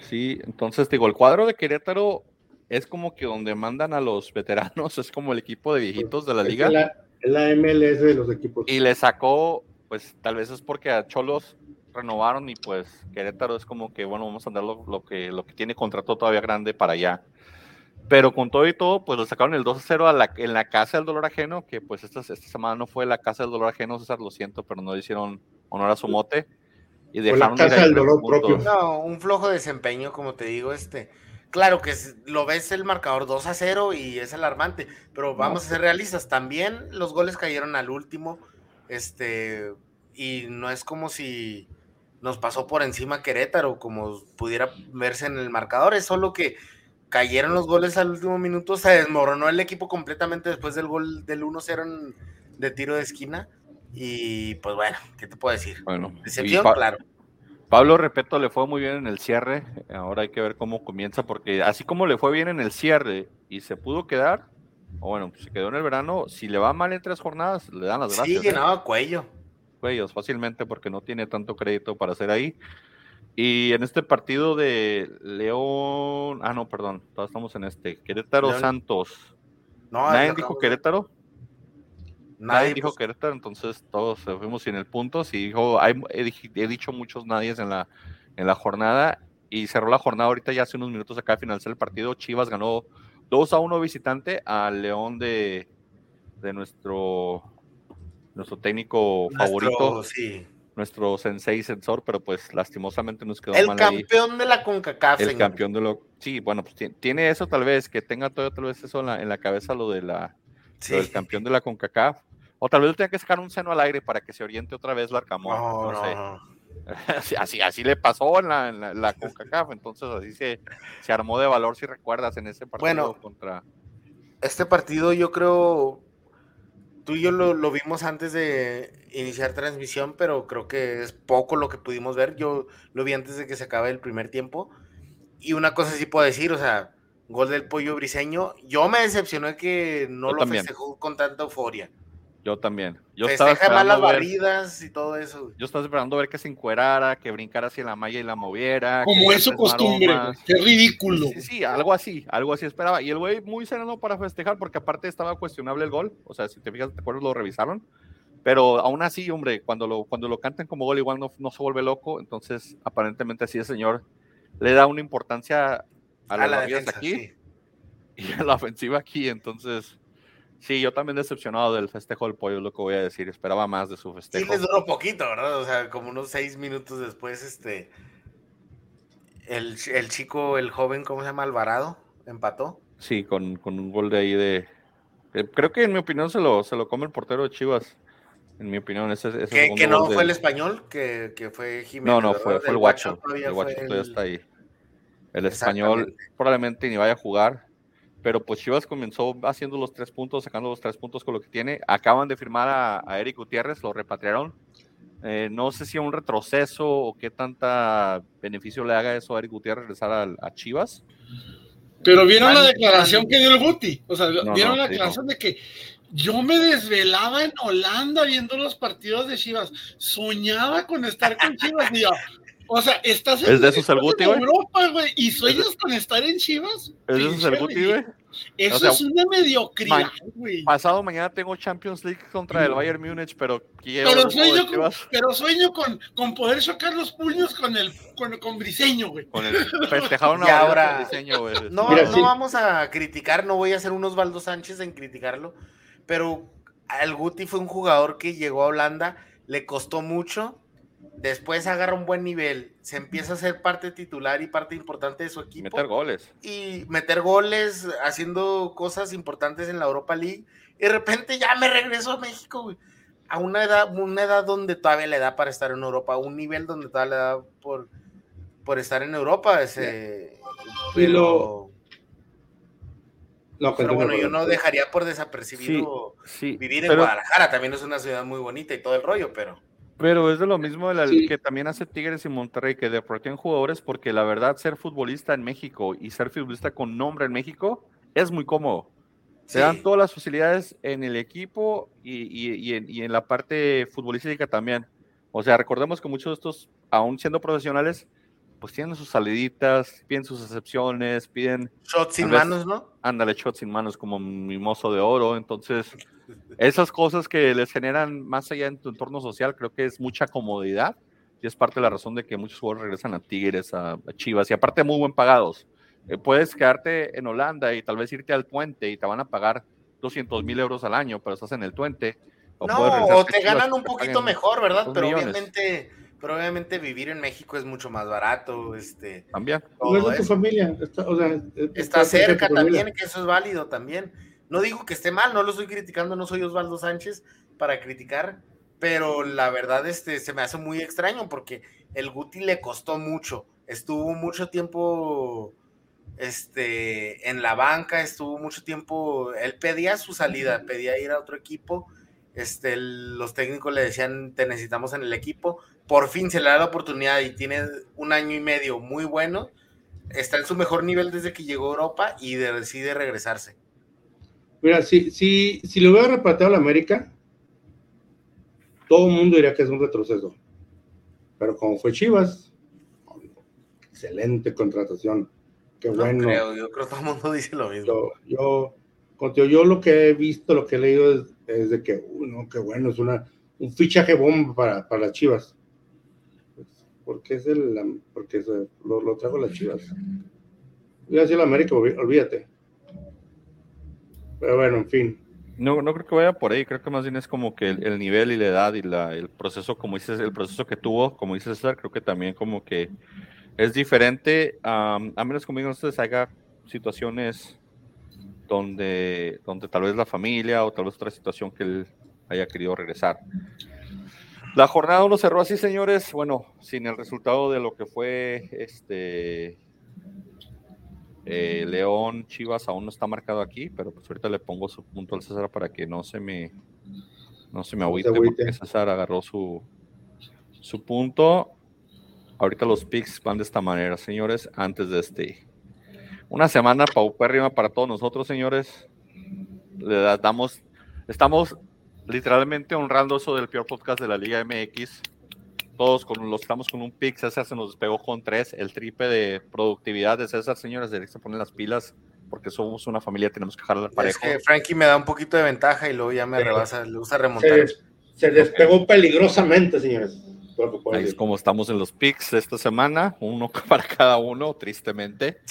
Sí, entonces digo, el cuadro de Querétaro es como que donde mandan a los veteranos, <laughs> es como el equipo de viejitos de la liga. La, la MLS de los equipos. Y le sacó, pues tal vez es porque a Cholos renovaron y pues Querétaro es como que, bueno, vamos a andar lo, que, lo que tiene contrato todavía grande para allá. Pero con todo y todo, pues lo sacaron el 2-0 a la, en la Casa del Dolor Ajeno, que pues esta, esta semana no fue la Casa del Dolor Ajeno, César, lo siento, pero no le hicieron honor a su mote. Y dejaron la Casa del Dolor propio. No, un flojo desempeño, como te digo, este. Claro que lo ves el marcador 2 a 0 y es alarmante, pero vamos a ser realistas. También los goles cayeron al último, este, y no es como si nos pasó por encima Querétaro, como pudiera verse en el marcador, es solo que cayeron los goles al último minuto, se desmoronó el equipo completamente después del gol del 1-0 de tiro de esquina. Y pues bueno, ¿qué te puedo decir? Bueno, Decepción, claro. Pablo Repeto le fue muy bien en el cierre. Ahora hay que ver cómo comienza, porque así como le fue bien en el cierre y se pudo quedar, o bueno, se quedó en el verano, si le va mal en tres jornadas, le dan las gracias. Sí, llenaba ¿eh? cuello cuellos fácilmente porque no tiene tanto crédito para hacer ahí. Y en este partido de León, ah, no, perdón, todos estamos en este, Querétaro Santos. No, Nadie dijo Querétaro. Nadie, dijo Querétaro, entonces todos fuimos sin el punto. Y dijo, he, dicho muchos nadies en la, en la jornada y cerró la jornada ahorita ya hace unos minutos acá al finalizar el partido. Chivas ganó 2 a 1 visitante al León de, de nuestro nuestro técnico favorito, nuestro sensei sensor, pero pues lastimosamente nos quedó el campeón de la CONCACAF. El campeón de lo, sí, bueno, pues tiene eso tal vez, que tenga todo tal vez eso en la, cabeza lo de la, del campeón de la CONCACAF, o tal vez tenga que sacar un seno al aire para que se oriente otra vez Larcamón, no, no, sé. <laughs> así, así, le pasó en la, en la, CONCACAF, entonces así se, se armó de valor, si recuerdas, en ese partido contra... Este partido yo creo tú y yo lo, vimos antes de iniciar transmisión, pero creo que es poco lo que pudimos ver. Yo lo vi antes de que se acabe el primer tiempo. Y una cosa sí puedo decir, o sea, gol del pollo briseño. Yo me decepcioné que no lo festejó con tanta euforia. Yo también. Yo estaba esperando las barridas y todo eso. Yo estaba esperando ver que se encuerara, que brincara hacia la malla y la moviera. Como es su costumbre. Qué ridículo. Sí, sí, algo así, algo así esperaba. Y el güey muy sereno para festejar, porque aparte estaba cuestionable el gol. O sea, si te fijas, te acuerdas, lo revisaron. Pero aún así, hombre, cuando lo, cuando lo cantan como gol, igual no, no se vuelve loco. Entonces, aparentemente así el señor le da una importancia a, la, defensa, aquí y a la ofensiva aquí. Entonces Sí, yo también decepcionado del festejo del pollo, lo que voy a decir. Esperaba más de su festejo. Sí, les duró poquito, ¿verdad? O sea, como unos seis minutos después, este. El, chico, el joven, ¿cómo se llama? Alvarado, empató. Sí, con, un gol de ahí de. creo que en mi opinión se lo, se lo come el portero de Chivas. En mi opinión, ese, ese ¿Que, no fue el español? Que, fue Jiménez. No, no, fue, fue el guacho. El guacho todavía está ahí. El español probablemente ni vaya a jugar pero pues Chivas comenzó haciendo los tres puntos, sacando los tres puntos con lo que tiene. Acaban de firmar a, Eric Gutiérrez, lo repatriaron. Eh, no sé si a un retroceso o qué tanta beneficio le haga eso a Eric Gutiérrez regresar a, Chivas. Pero vieron la declaración que dio el Guti, o sea, vieron la declaración de que yo me desvelaba en Holanda viendo los partidos de Chivas, soñaba con estar con Chivas, y o sea, estás en, ¿Es de esos Europa, güey, y sueñas con estar en Chivas. ¿Es de esos el Guti, güey? Eso es una mediocridad, güey. pasado mañana tengo Champions League contra el Bayern Múnich, pero quiero. Pero sueño, con, pero sueño con, con, poder chocar los puños con el con, con Briseño, güey. Con el festejar una ahora, Briseño, güey. No, no vamos a criticar, no voy a hacer un Osvaldo Sánchez en criticarlo, pero el Guti fue un jugador que llegó a Holanda, le costó mucho después agarra un buen nivel, se empieza a ser parte titular y parte importante de su equipo. Meter goles. Y meter goles, haciendo cosas importantes en la Europa League. Y de repente ya me regreso a México, A una edad, una edad donde todavía le da para estar en Europa, un nivel donde todavía le da por, por estar en Europa. Ese, pero, pero bueno, yo no dejaría por desapercibido vivir en Guadalajara, también es una ciudad muy bonita y todo el rollo, pero... Pero es de lo mismo de la, que también hace Tigres y Monterrey, que deportan jugadores, porque la verdad, ser futbolista en México y ser futbolista con nombre en México es muy cómodo. Se dan todas las facilidades en el equipo y, en, la parte futbolística también. O sea, recordemos que muchos de estos, aún siendo profesionales, pues tienen sus saliditas, piden sus excepciones, piden... Shots sin manos, ¿no? Ándale, shots sin manos como mimoso de oro. Entonces, esas cosas que les generan más allá en tu entorno social, creo que es mucha comodidad y es parte de la razón de que muchos jugadores regresan a Tigres, a, Chivas y aparte muy buen pagados. Eh, puedes quedarte en Holanda y tal vez irte al Twente y te van a pagar 200 mil euros al año, pero estás en el Twente. O no, o te ganan un poquito mejor, ¿verdad? Pero obviamente pero obviamente vivir en México es mucho más barato, este. También. No es tu familia, está, cerca también, que eso es válido también. No digo que esté mal, no lo estoy criticando, no soy Osvaldo Sánchez para criticar, pero la verdad este, se me hace muy extraño porque el Guti le costó mucho. Estuvo mucho tiempo este, en la banca, estuvo mucho tiempo, él pedía su salida, pedía ir a otro equipo, este, los técnicos le decían, te necesitamos en el equipo, por fin se le da la oportunidad y tiene un año y medio muy bueno, está en su mejor nivel desde que llegó a Europa y decide regresarse. Mira, si, si, si lo hubiera repatriado a la América, todo el mundo diría que es un retroceso. Pero como fue Chivas, excelente contratación. Qué bueno. yo creo que todo el mundo <laughs> dice lo mismo. Yo, yo, yo lo que he visto, lo que he leído es, de que, uno, qué bueno, es una, un fichaje bomba para, para las Chivas. porque es el, porque lo, lo trajo las Chivas. Voy a decir la América, olvídate. Pero bueno, en fin. No, no creo que vaya por ahí, creo que más bien es como que el, nivel y la edad y la, el proceso, como dices, el proceso que tuvo, como dices César, creo que también como que es diferente, a menos conmigo no se haga situaciones donde, donde tal vez la familia o tal vez otra situación que él haya querido regresar. La jornada no cerró así, señores. Bueno, sin el resultado de lo que fue este eh, León Chivas aún no está marcado aquí, pero pues ahorita le pongo su punto al César para que no se me no se me agüite, porque César agarró su, su punto. Ahorita los picks van de esta manera, señores, antes de este. Una semana paupérrima para todos nosotros, señores. Le damos, estamos literalmente honrando eso del peor podcast de la Liga MX todos con los estamos con un pick, César se nos despegó con tres, el tripe de productividad de César, señores, de se ponen las pilas porque somos una familia, tenemos que jalar parejo. Es que Frankie me da un poquito de ventaja y luego ya me rebasa, le gusta remontar. se despegó peligrosamente, señores. Ahí es como estamos en los picks esta semana, uno <laughs> para cada uno, tristemente.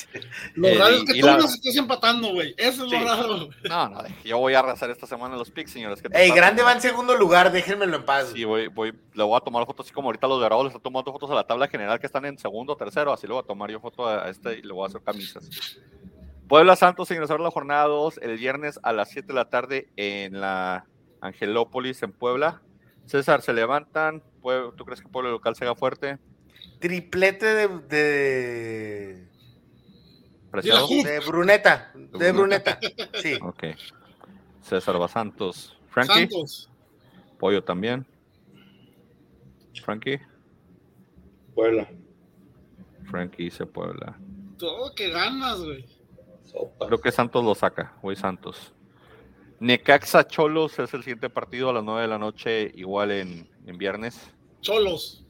Lo eh, raro es que tú la... nos estés empatando, güey. Eso es lo raro. No, no, yo voy a arrasar esta semana los picks, señores. Ey, grande va en segundo lugar, déjenmelo en paz. Sí, voy, voy, le voy a tomar fotos así como ahorita los de Araujo les tomando fotos a la tabla general que están en segundo, tercero, así le voy a tomar yo foto a este y le voy a hacer camisas. Puebla Santos, señores, ahora la jornada 2, el viernes a las 7 de la tarde en la Angelópolis, en Puebla. César, se levantan. ¿Tú crees que Pueblo local se haga fuerte? Triplete de. de... De Bruneta. De Bruneta. Sí. <laughs> Ok. César Basantos. Frankie. Pollo también. Frankie. Puebla. Frankie dice Puebla. Todo que ganas, güey. Creo que Santos lo saca. Voy Santos. Necaxa Cholos es el siguiente partido a las 9 de la noche, igual en, viernes. Cholos.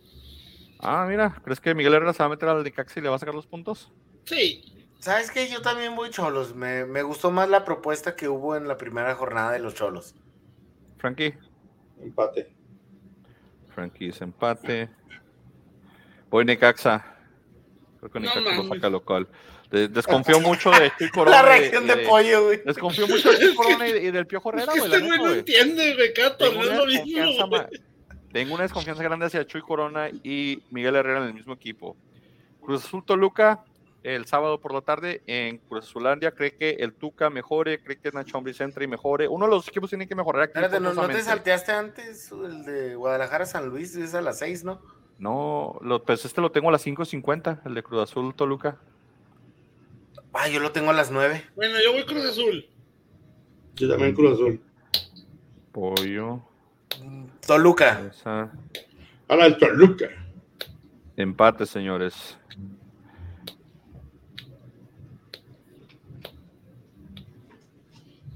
Ah, mira, ¿crees que Miguel Herrera se va a meter al Necaxa y le va a sacar los puntos? Sí. ¿Sabes qué? Yo también voy Cholos. Me, gustó más la propuesta que hubo en la primera jornada de los Cholos. Frankie. Empate. Frankie es empate. Voy Necaxa. Creo que Necaxa lo saca local. Desconfío <laughs> mucho de Chuy Corona. La reacción de, pollo, güey. Desconfío mucho de Chuy Corona y, del Piojo Herrera, güey. Este güey no entiende, güey. Cato, no es lo mismo. Tengo una desconfianza grande hacia Chuy Corona y Miguel Herrera en el mismo equipo. Cruz Azul Toluca, el sábado por la tarde en Cruz Azulandia, cree que el Tuca mejore, cree que Nacho Ambris entre y mejore. Uno de los equipos tiene que mejorar aquí. Espérate, ¿no, te salteaste antes el de Guadalajara San Luis? Es a las 6, ¿no? No, lo, pues este lo tengo a las 5.50, el de Cruz Azul Toluca. Ah, yo lo tengo a las 9. Bueno, yo voy Cruz Azul. Yo también Cruz Azul. Pollo. Toluca. A el Toluca. Empate, señores.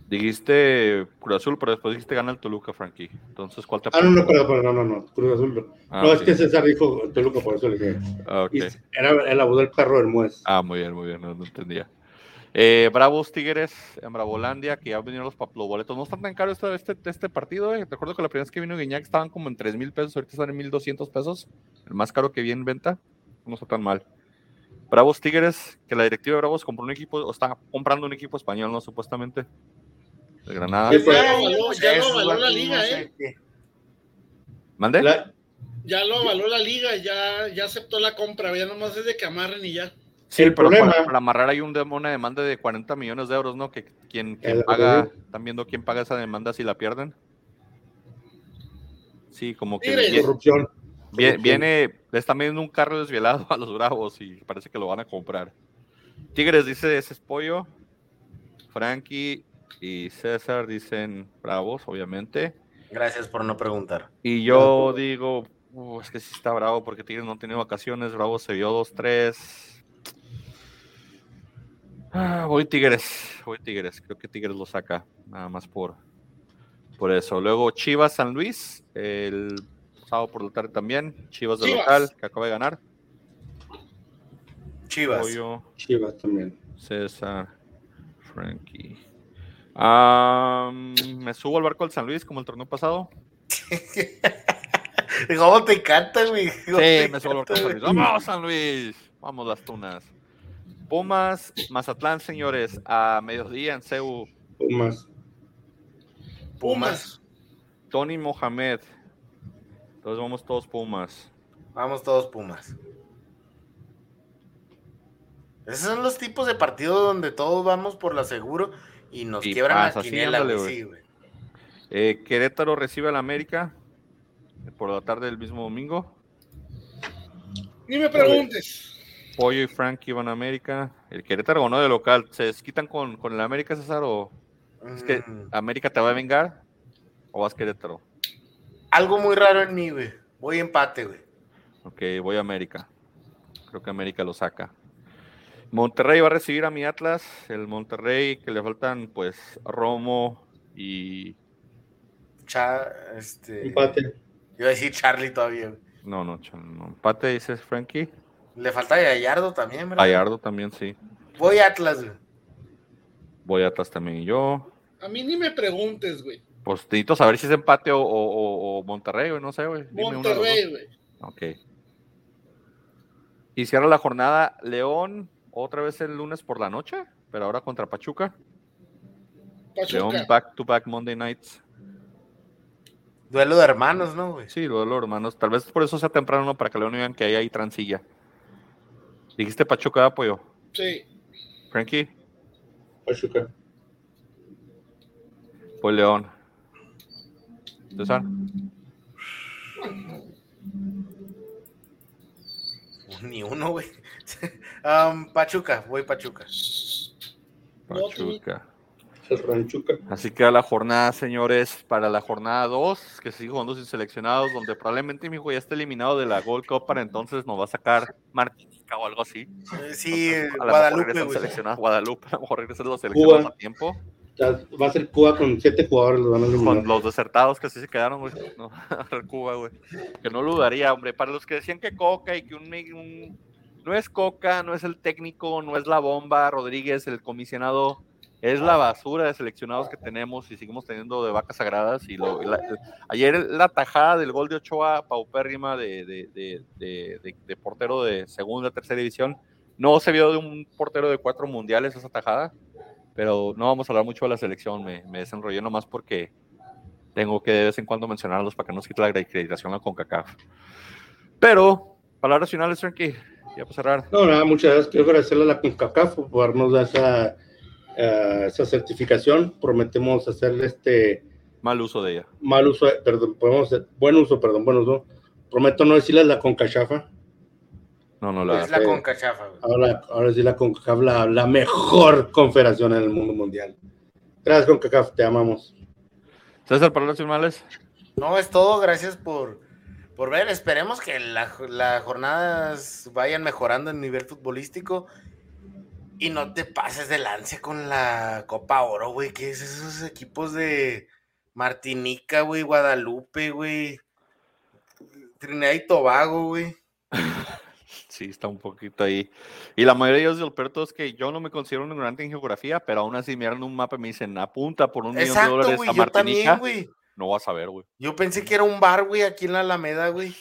Dijiste Cruz Azul, pero después dijiste gana el Toluca, Frankie. Entonces, ¿cuál te Ah, no, no, pero, no, no, no, Cruz Azul. No, ah, no es que César dijo Toluca, por eso le dije. Ah, okay. Era el abuelo del perro del Muez. Ah, muy bien, muy bien, no, entendía. Eh, Bravos Tigres en Bravolandia, que ya vinieron los, los boletos. No están tan caros este, este, este partido. Eh. Recuerdo que la primera vez que vino Guiñac estaban como en 3 mil pesos, ahorita están en 1200 pesos. El más caro que vi en venta. No está tan mal. Bravos Tigres, que la directiva de Bravos compró un equipo, o está comprando un equipo español, ¿no? Supuestamente. Granada. Ya, lo avaló la liga, ¿eh? ¿Mande? Ya lo avaló la liga, ya, ya aceptó la compra, ya nomás es de que amarren y ya. Sí, el pero problema, para, amarrar hay un, una demanda de 40 millones de euros, ¿no? Que quien, paga, están viendo quién paga esa demanda si la pierden. Sí, como que. corrupción. Viene, le están viendo un carro desvielado <laughs> a los Bravos y parece que lo van a comprar. Tigres dice ese es pollo. Frankie y César dicen Bravos, obviamente. Gracias por no preguntar. Y yo digo, uh, es que sí está bravo porque Tigres no tiene vacaciones. Bravo se vio 2-3. Ah, voy Tigres, voy Tigres. Creo que Tigres lo saca, nada más por, por eso. Luego Chivas San Luis, el sábado por la tarde también. Chivas de local, que acaba de ganar. Chivas. Chivas también. César, Frankie. Me subo al barco del San Luis como el torneo pasado. <laughs> ¿Cómo te encanta, güey? Sí, me subo al barco del San Luis. Vamos, San Luis. Vamos las tunas. Pumas, Mazatlán, señores, a mediodía en CEU. Pumas. Pumas. Tony Mohamed. Entonces vamos todos Pumas. Vamos todos Pumas. Esos son los tipos de partidos donde todos vamos por la seguro y nos quiebran la quiniela, güey. Eh, Querétaro recibe al América por la tarde del mismo domingo. Ni me preguntes. Pollo y Frankie van a América. El Querétaro ganó de local. ¿Se desquitan con, con el América, César? ¿O es que mm. América te va a vengar? ¿O vas Querétaro? Algo muy raro en mí, güey. Voy empate, güey. Ok, voy a América. Creo que América lo saca. Monterrey va a recibir a mi Atlas. El Monterrey que le faltan, pues, Romo y. Cha, este... Empate. Iba a decir Charlie todavía. No, no, no. Empate, dices Frankie. Le falta Gallardo también, ¿verdad? Gallardo también, sí. Voy Atlas, güey. Voy Atlas también y yo. A mí ni me preguntes, güey. Pues necesito saber si es empate o, Monterrey, güey, no sé, güey. Monterrey, güey. Ok. Y cierra la jornada León, otra vez el lunes por la noche, pero ahora contra Pachuca. Pachuca. León back to back Monday nights. Duelo de hermanos, ¿no, güey? Sí, duelo de hermanos. Tal vez por eso sea temprano, para que León digan que hay ahí transilla. ¿Dijiste Pachuca de apoyo? Sí. Frankie. Pachuca. Pues León. César. <laughs> Ni uno, güey. um, Pachuca, voy Pachuca. Pachuca. Así que a la jornada, señores, para la jornada 2, que sigue jugando sin seleccionados, donde probablemente mi hijo ya esté eliminado de la Gold Cup para entonces nos va a sacar Martinica o algo así. Sí, Guadalupe. Guadalupe, a lo mejor regresan los seleccionados a tiempo. Va a ser Cuba con siete jugadores. con los desertados que sí se quedaron, güey. No, <laughs> Cuba, güey. Que no lo dudaría, hombre. Para los que decían que Coca y que un, un, no es Coca, no es el técnico, no es la bomba, Rodríguez, el comisionado es la basura de seleccionados que tenemos y seguimos teniendo de vacas sagradas. Y ayer la tajada del gol de Ochoa, paupérrima de, de, de, portero de segunda, tercera división, no se vio de un portero de cuatro mundiales esa tajada, pero no vamos a hablar mucho de la selección, me, me desenrollé nomás porque tengo que de vez en cuando mencionarlos para que no se quite la acreditación a CONCACAF. Pero, palabras finales, Frankie, ya para cerrar. No, nada, muchas gracias. Quiero agradecerle a la CONCACAF por darnos esa eh, esa certificación. Prometemos hacerle este mal uso de ella. Mal uso, perdón, podemos buen uso, perdón, buen uso. Prometo no decirle la concachafa. No, no la. Es la concachafa. Ahora, ahora sí la CONCACAF, la, la mejor confederación en el mundo mundial. Gracias, CONCACAF, te amamos. César, palabras finales. No, es todo. Gracias por, por ver. Esperemos que las la jornadas vayan mejorando en nivel futbolístico y no te pases de lance con la Copa Oro, güey. ¿Qué es esos equipos de Martinica, güey? Guadalupe, güey. Trinidad y Tobago, güey. <laughs> Sí, está un poquito ahí. Y la mayoría de ellos, lo peor es que yo no me considero un ignorante en geografía, pero aún así miran un mapa y me dicen, apunta por un millón de dólares a Martinica. También, no vas a ver, güey. Yo pensé que era un bar, güey, aquí en la Alameda, güey.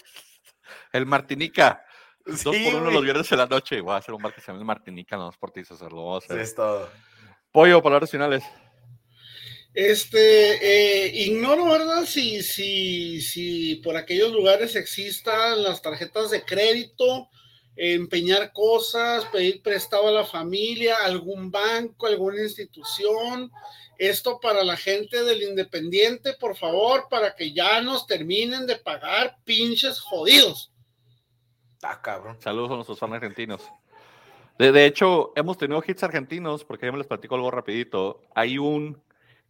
<laughs> El Martinica. Dos por uno los viernes en la noche. Voy a hacer un bar que se llama Martinica, no por ti, hacerlo. Sí, es todo. Pollo, palabras finales. Este, eh, ignoro, ¿verdad? Si, si, si por aquellos lugares existan las tarjetas de crédito, empeñar cosas, pedir prestado a la familia, algún banco, alguna institución. Esto para la gente del Independiente, por favor, para que ya nos terminen de pagar pinches jodidos Ah, cabrón. Saludos a nuestros fans argentinos. De, de, hecho, hemos tenido hits argentinos, porque ya me les platico algo rapidito. Hay un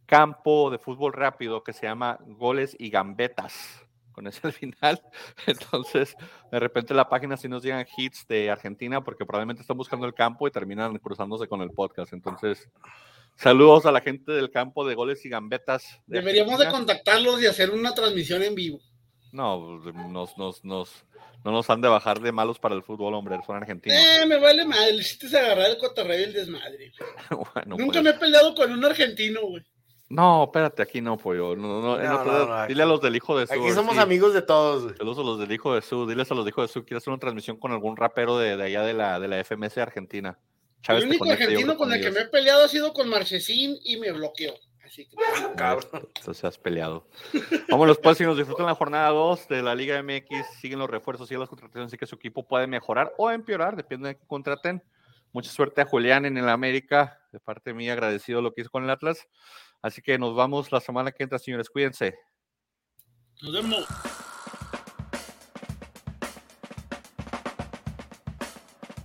campo de fútbol rápido que se llama Goles y Gambetas, con ese al final. <laughs> Entonces, de repente la página sí nos llegan hits de Argentina, porque probablemente están buscando el campo y terminan cruzándose con el podcast. Entonces, saludos a la gente del campo de Goles y Gambetas. De Deberíamos Argentina. de contactarlos y hacer una transmisión en vivo. No, nos, nos, nos, no nos han de bajar de malos para el fútbol, hombre, son argentinos. Eh, me vale le hiciste agarrar el cotorreo y el desmadre. <laughs> bueno, Nunca pues. me he peleado con un argentino, güey. No, espérate, aquí no, pollo. No, no, no, no dile a los del hijo de su. Aquí somos sí. amigos de todos, güey. Saludos a los del hijo de su. Diles a los del hijo de su. Quiero hacer una transmisión con algún rapero de, de allá de la, de la FMS Argentina. Chávez el único argentino con el que me he peleado ha sido con Marchesín y me bloqueó. Así que, cabrón. Entonces has peleado. Vámonos pues, si nos disfrutan la jornada 2 de la Liga MX, siguen los refuerzos, siguen las contrataciones, así que su equipo puede mejorar o empeorar, depende de qué contraten. Mucha suerte a Julián en el América, de parte mía, agradecido lo que hizo con el Atlas. Así que nos vamos la semana que entra, señores, cuídense. Nos vemos.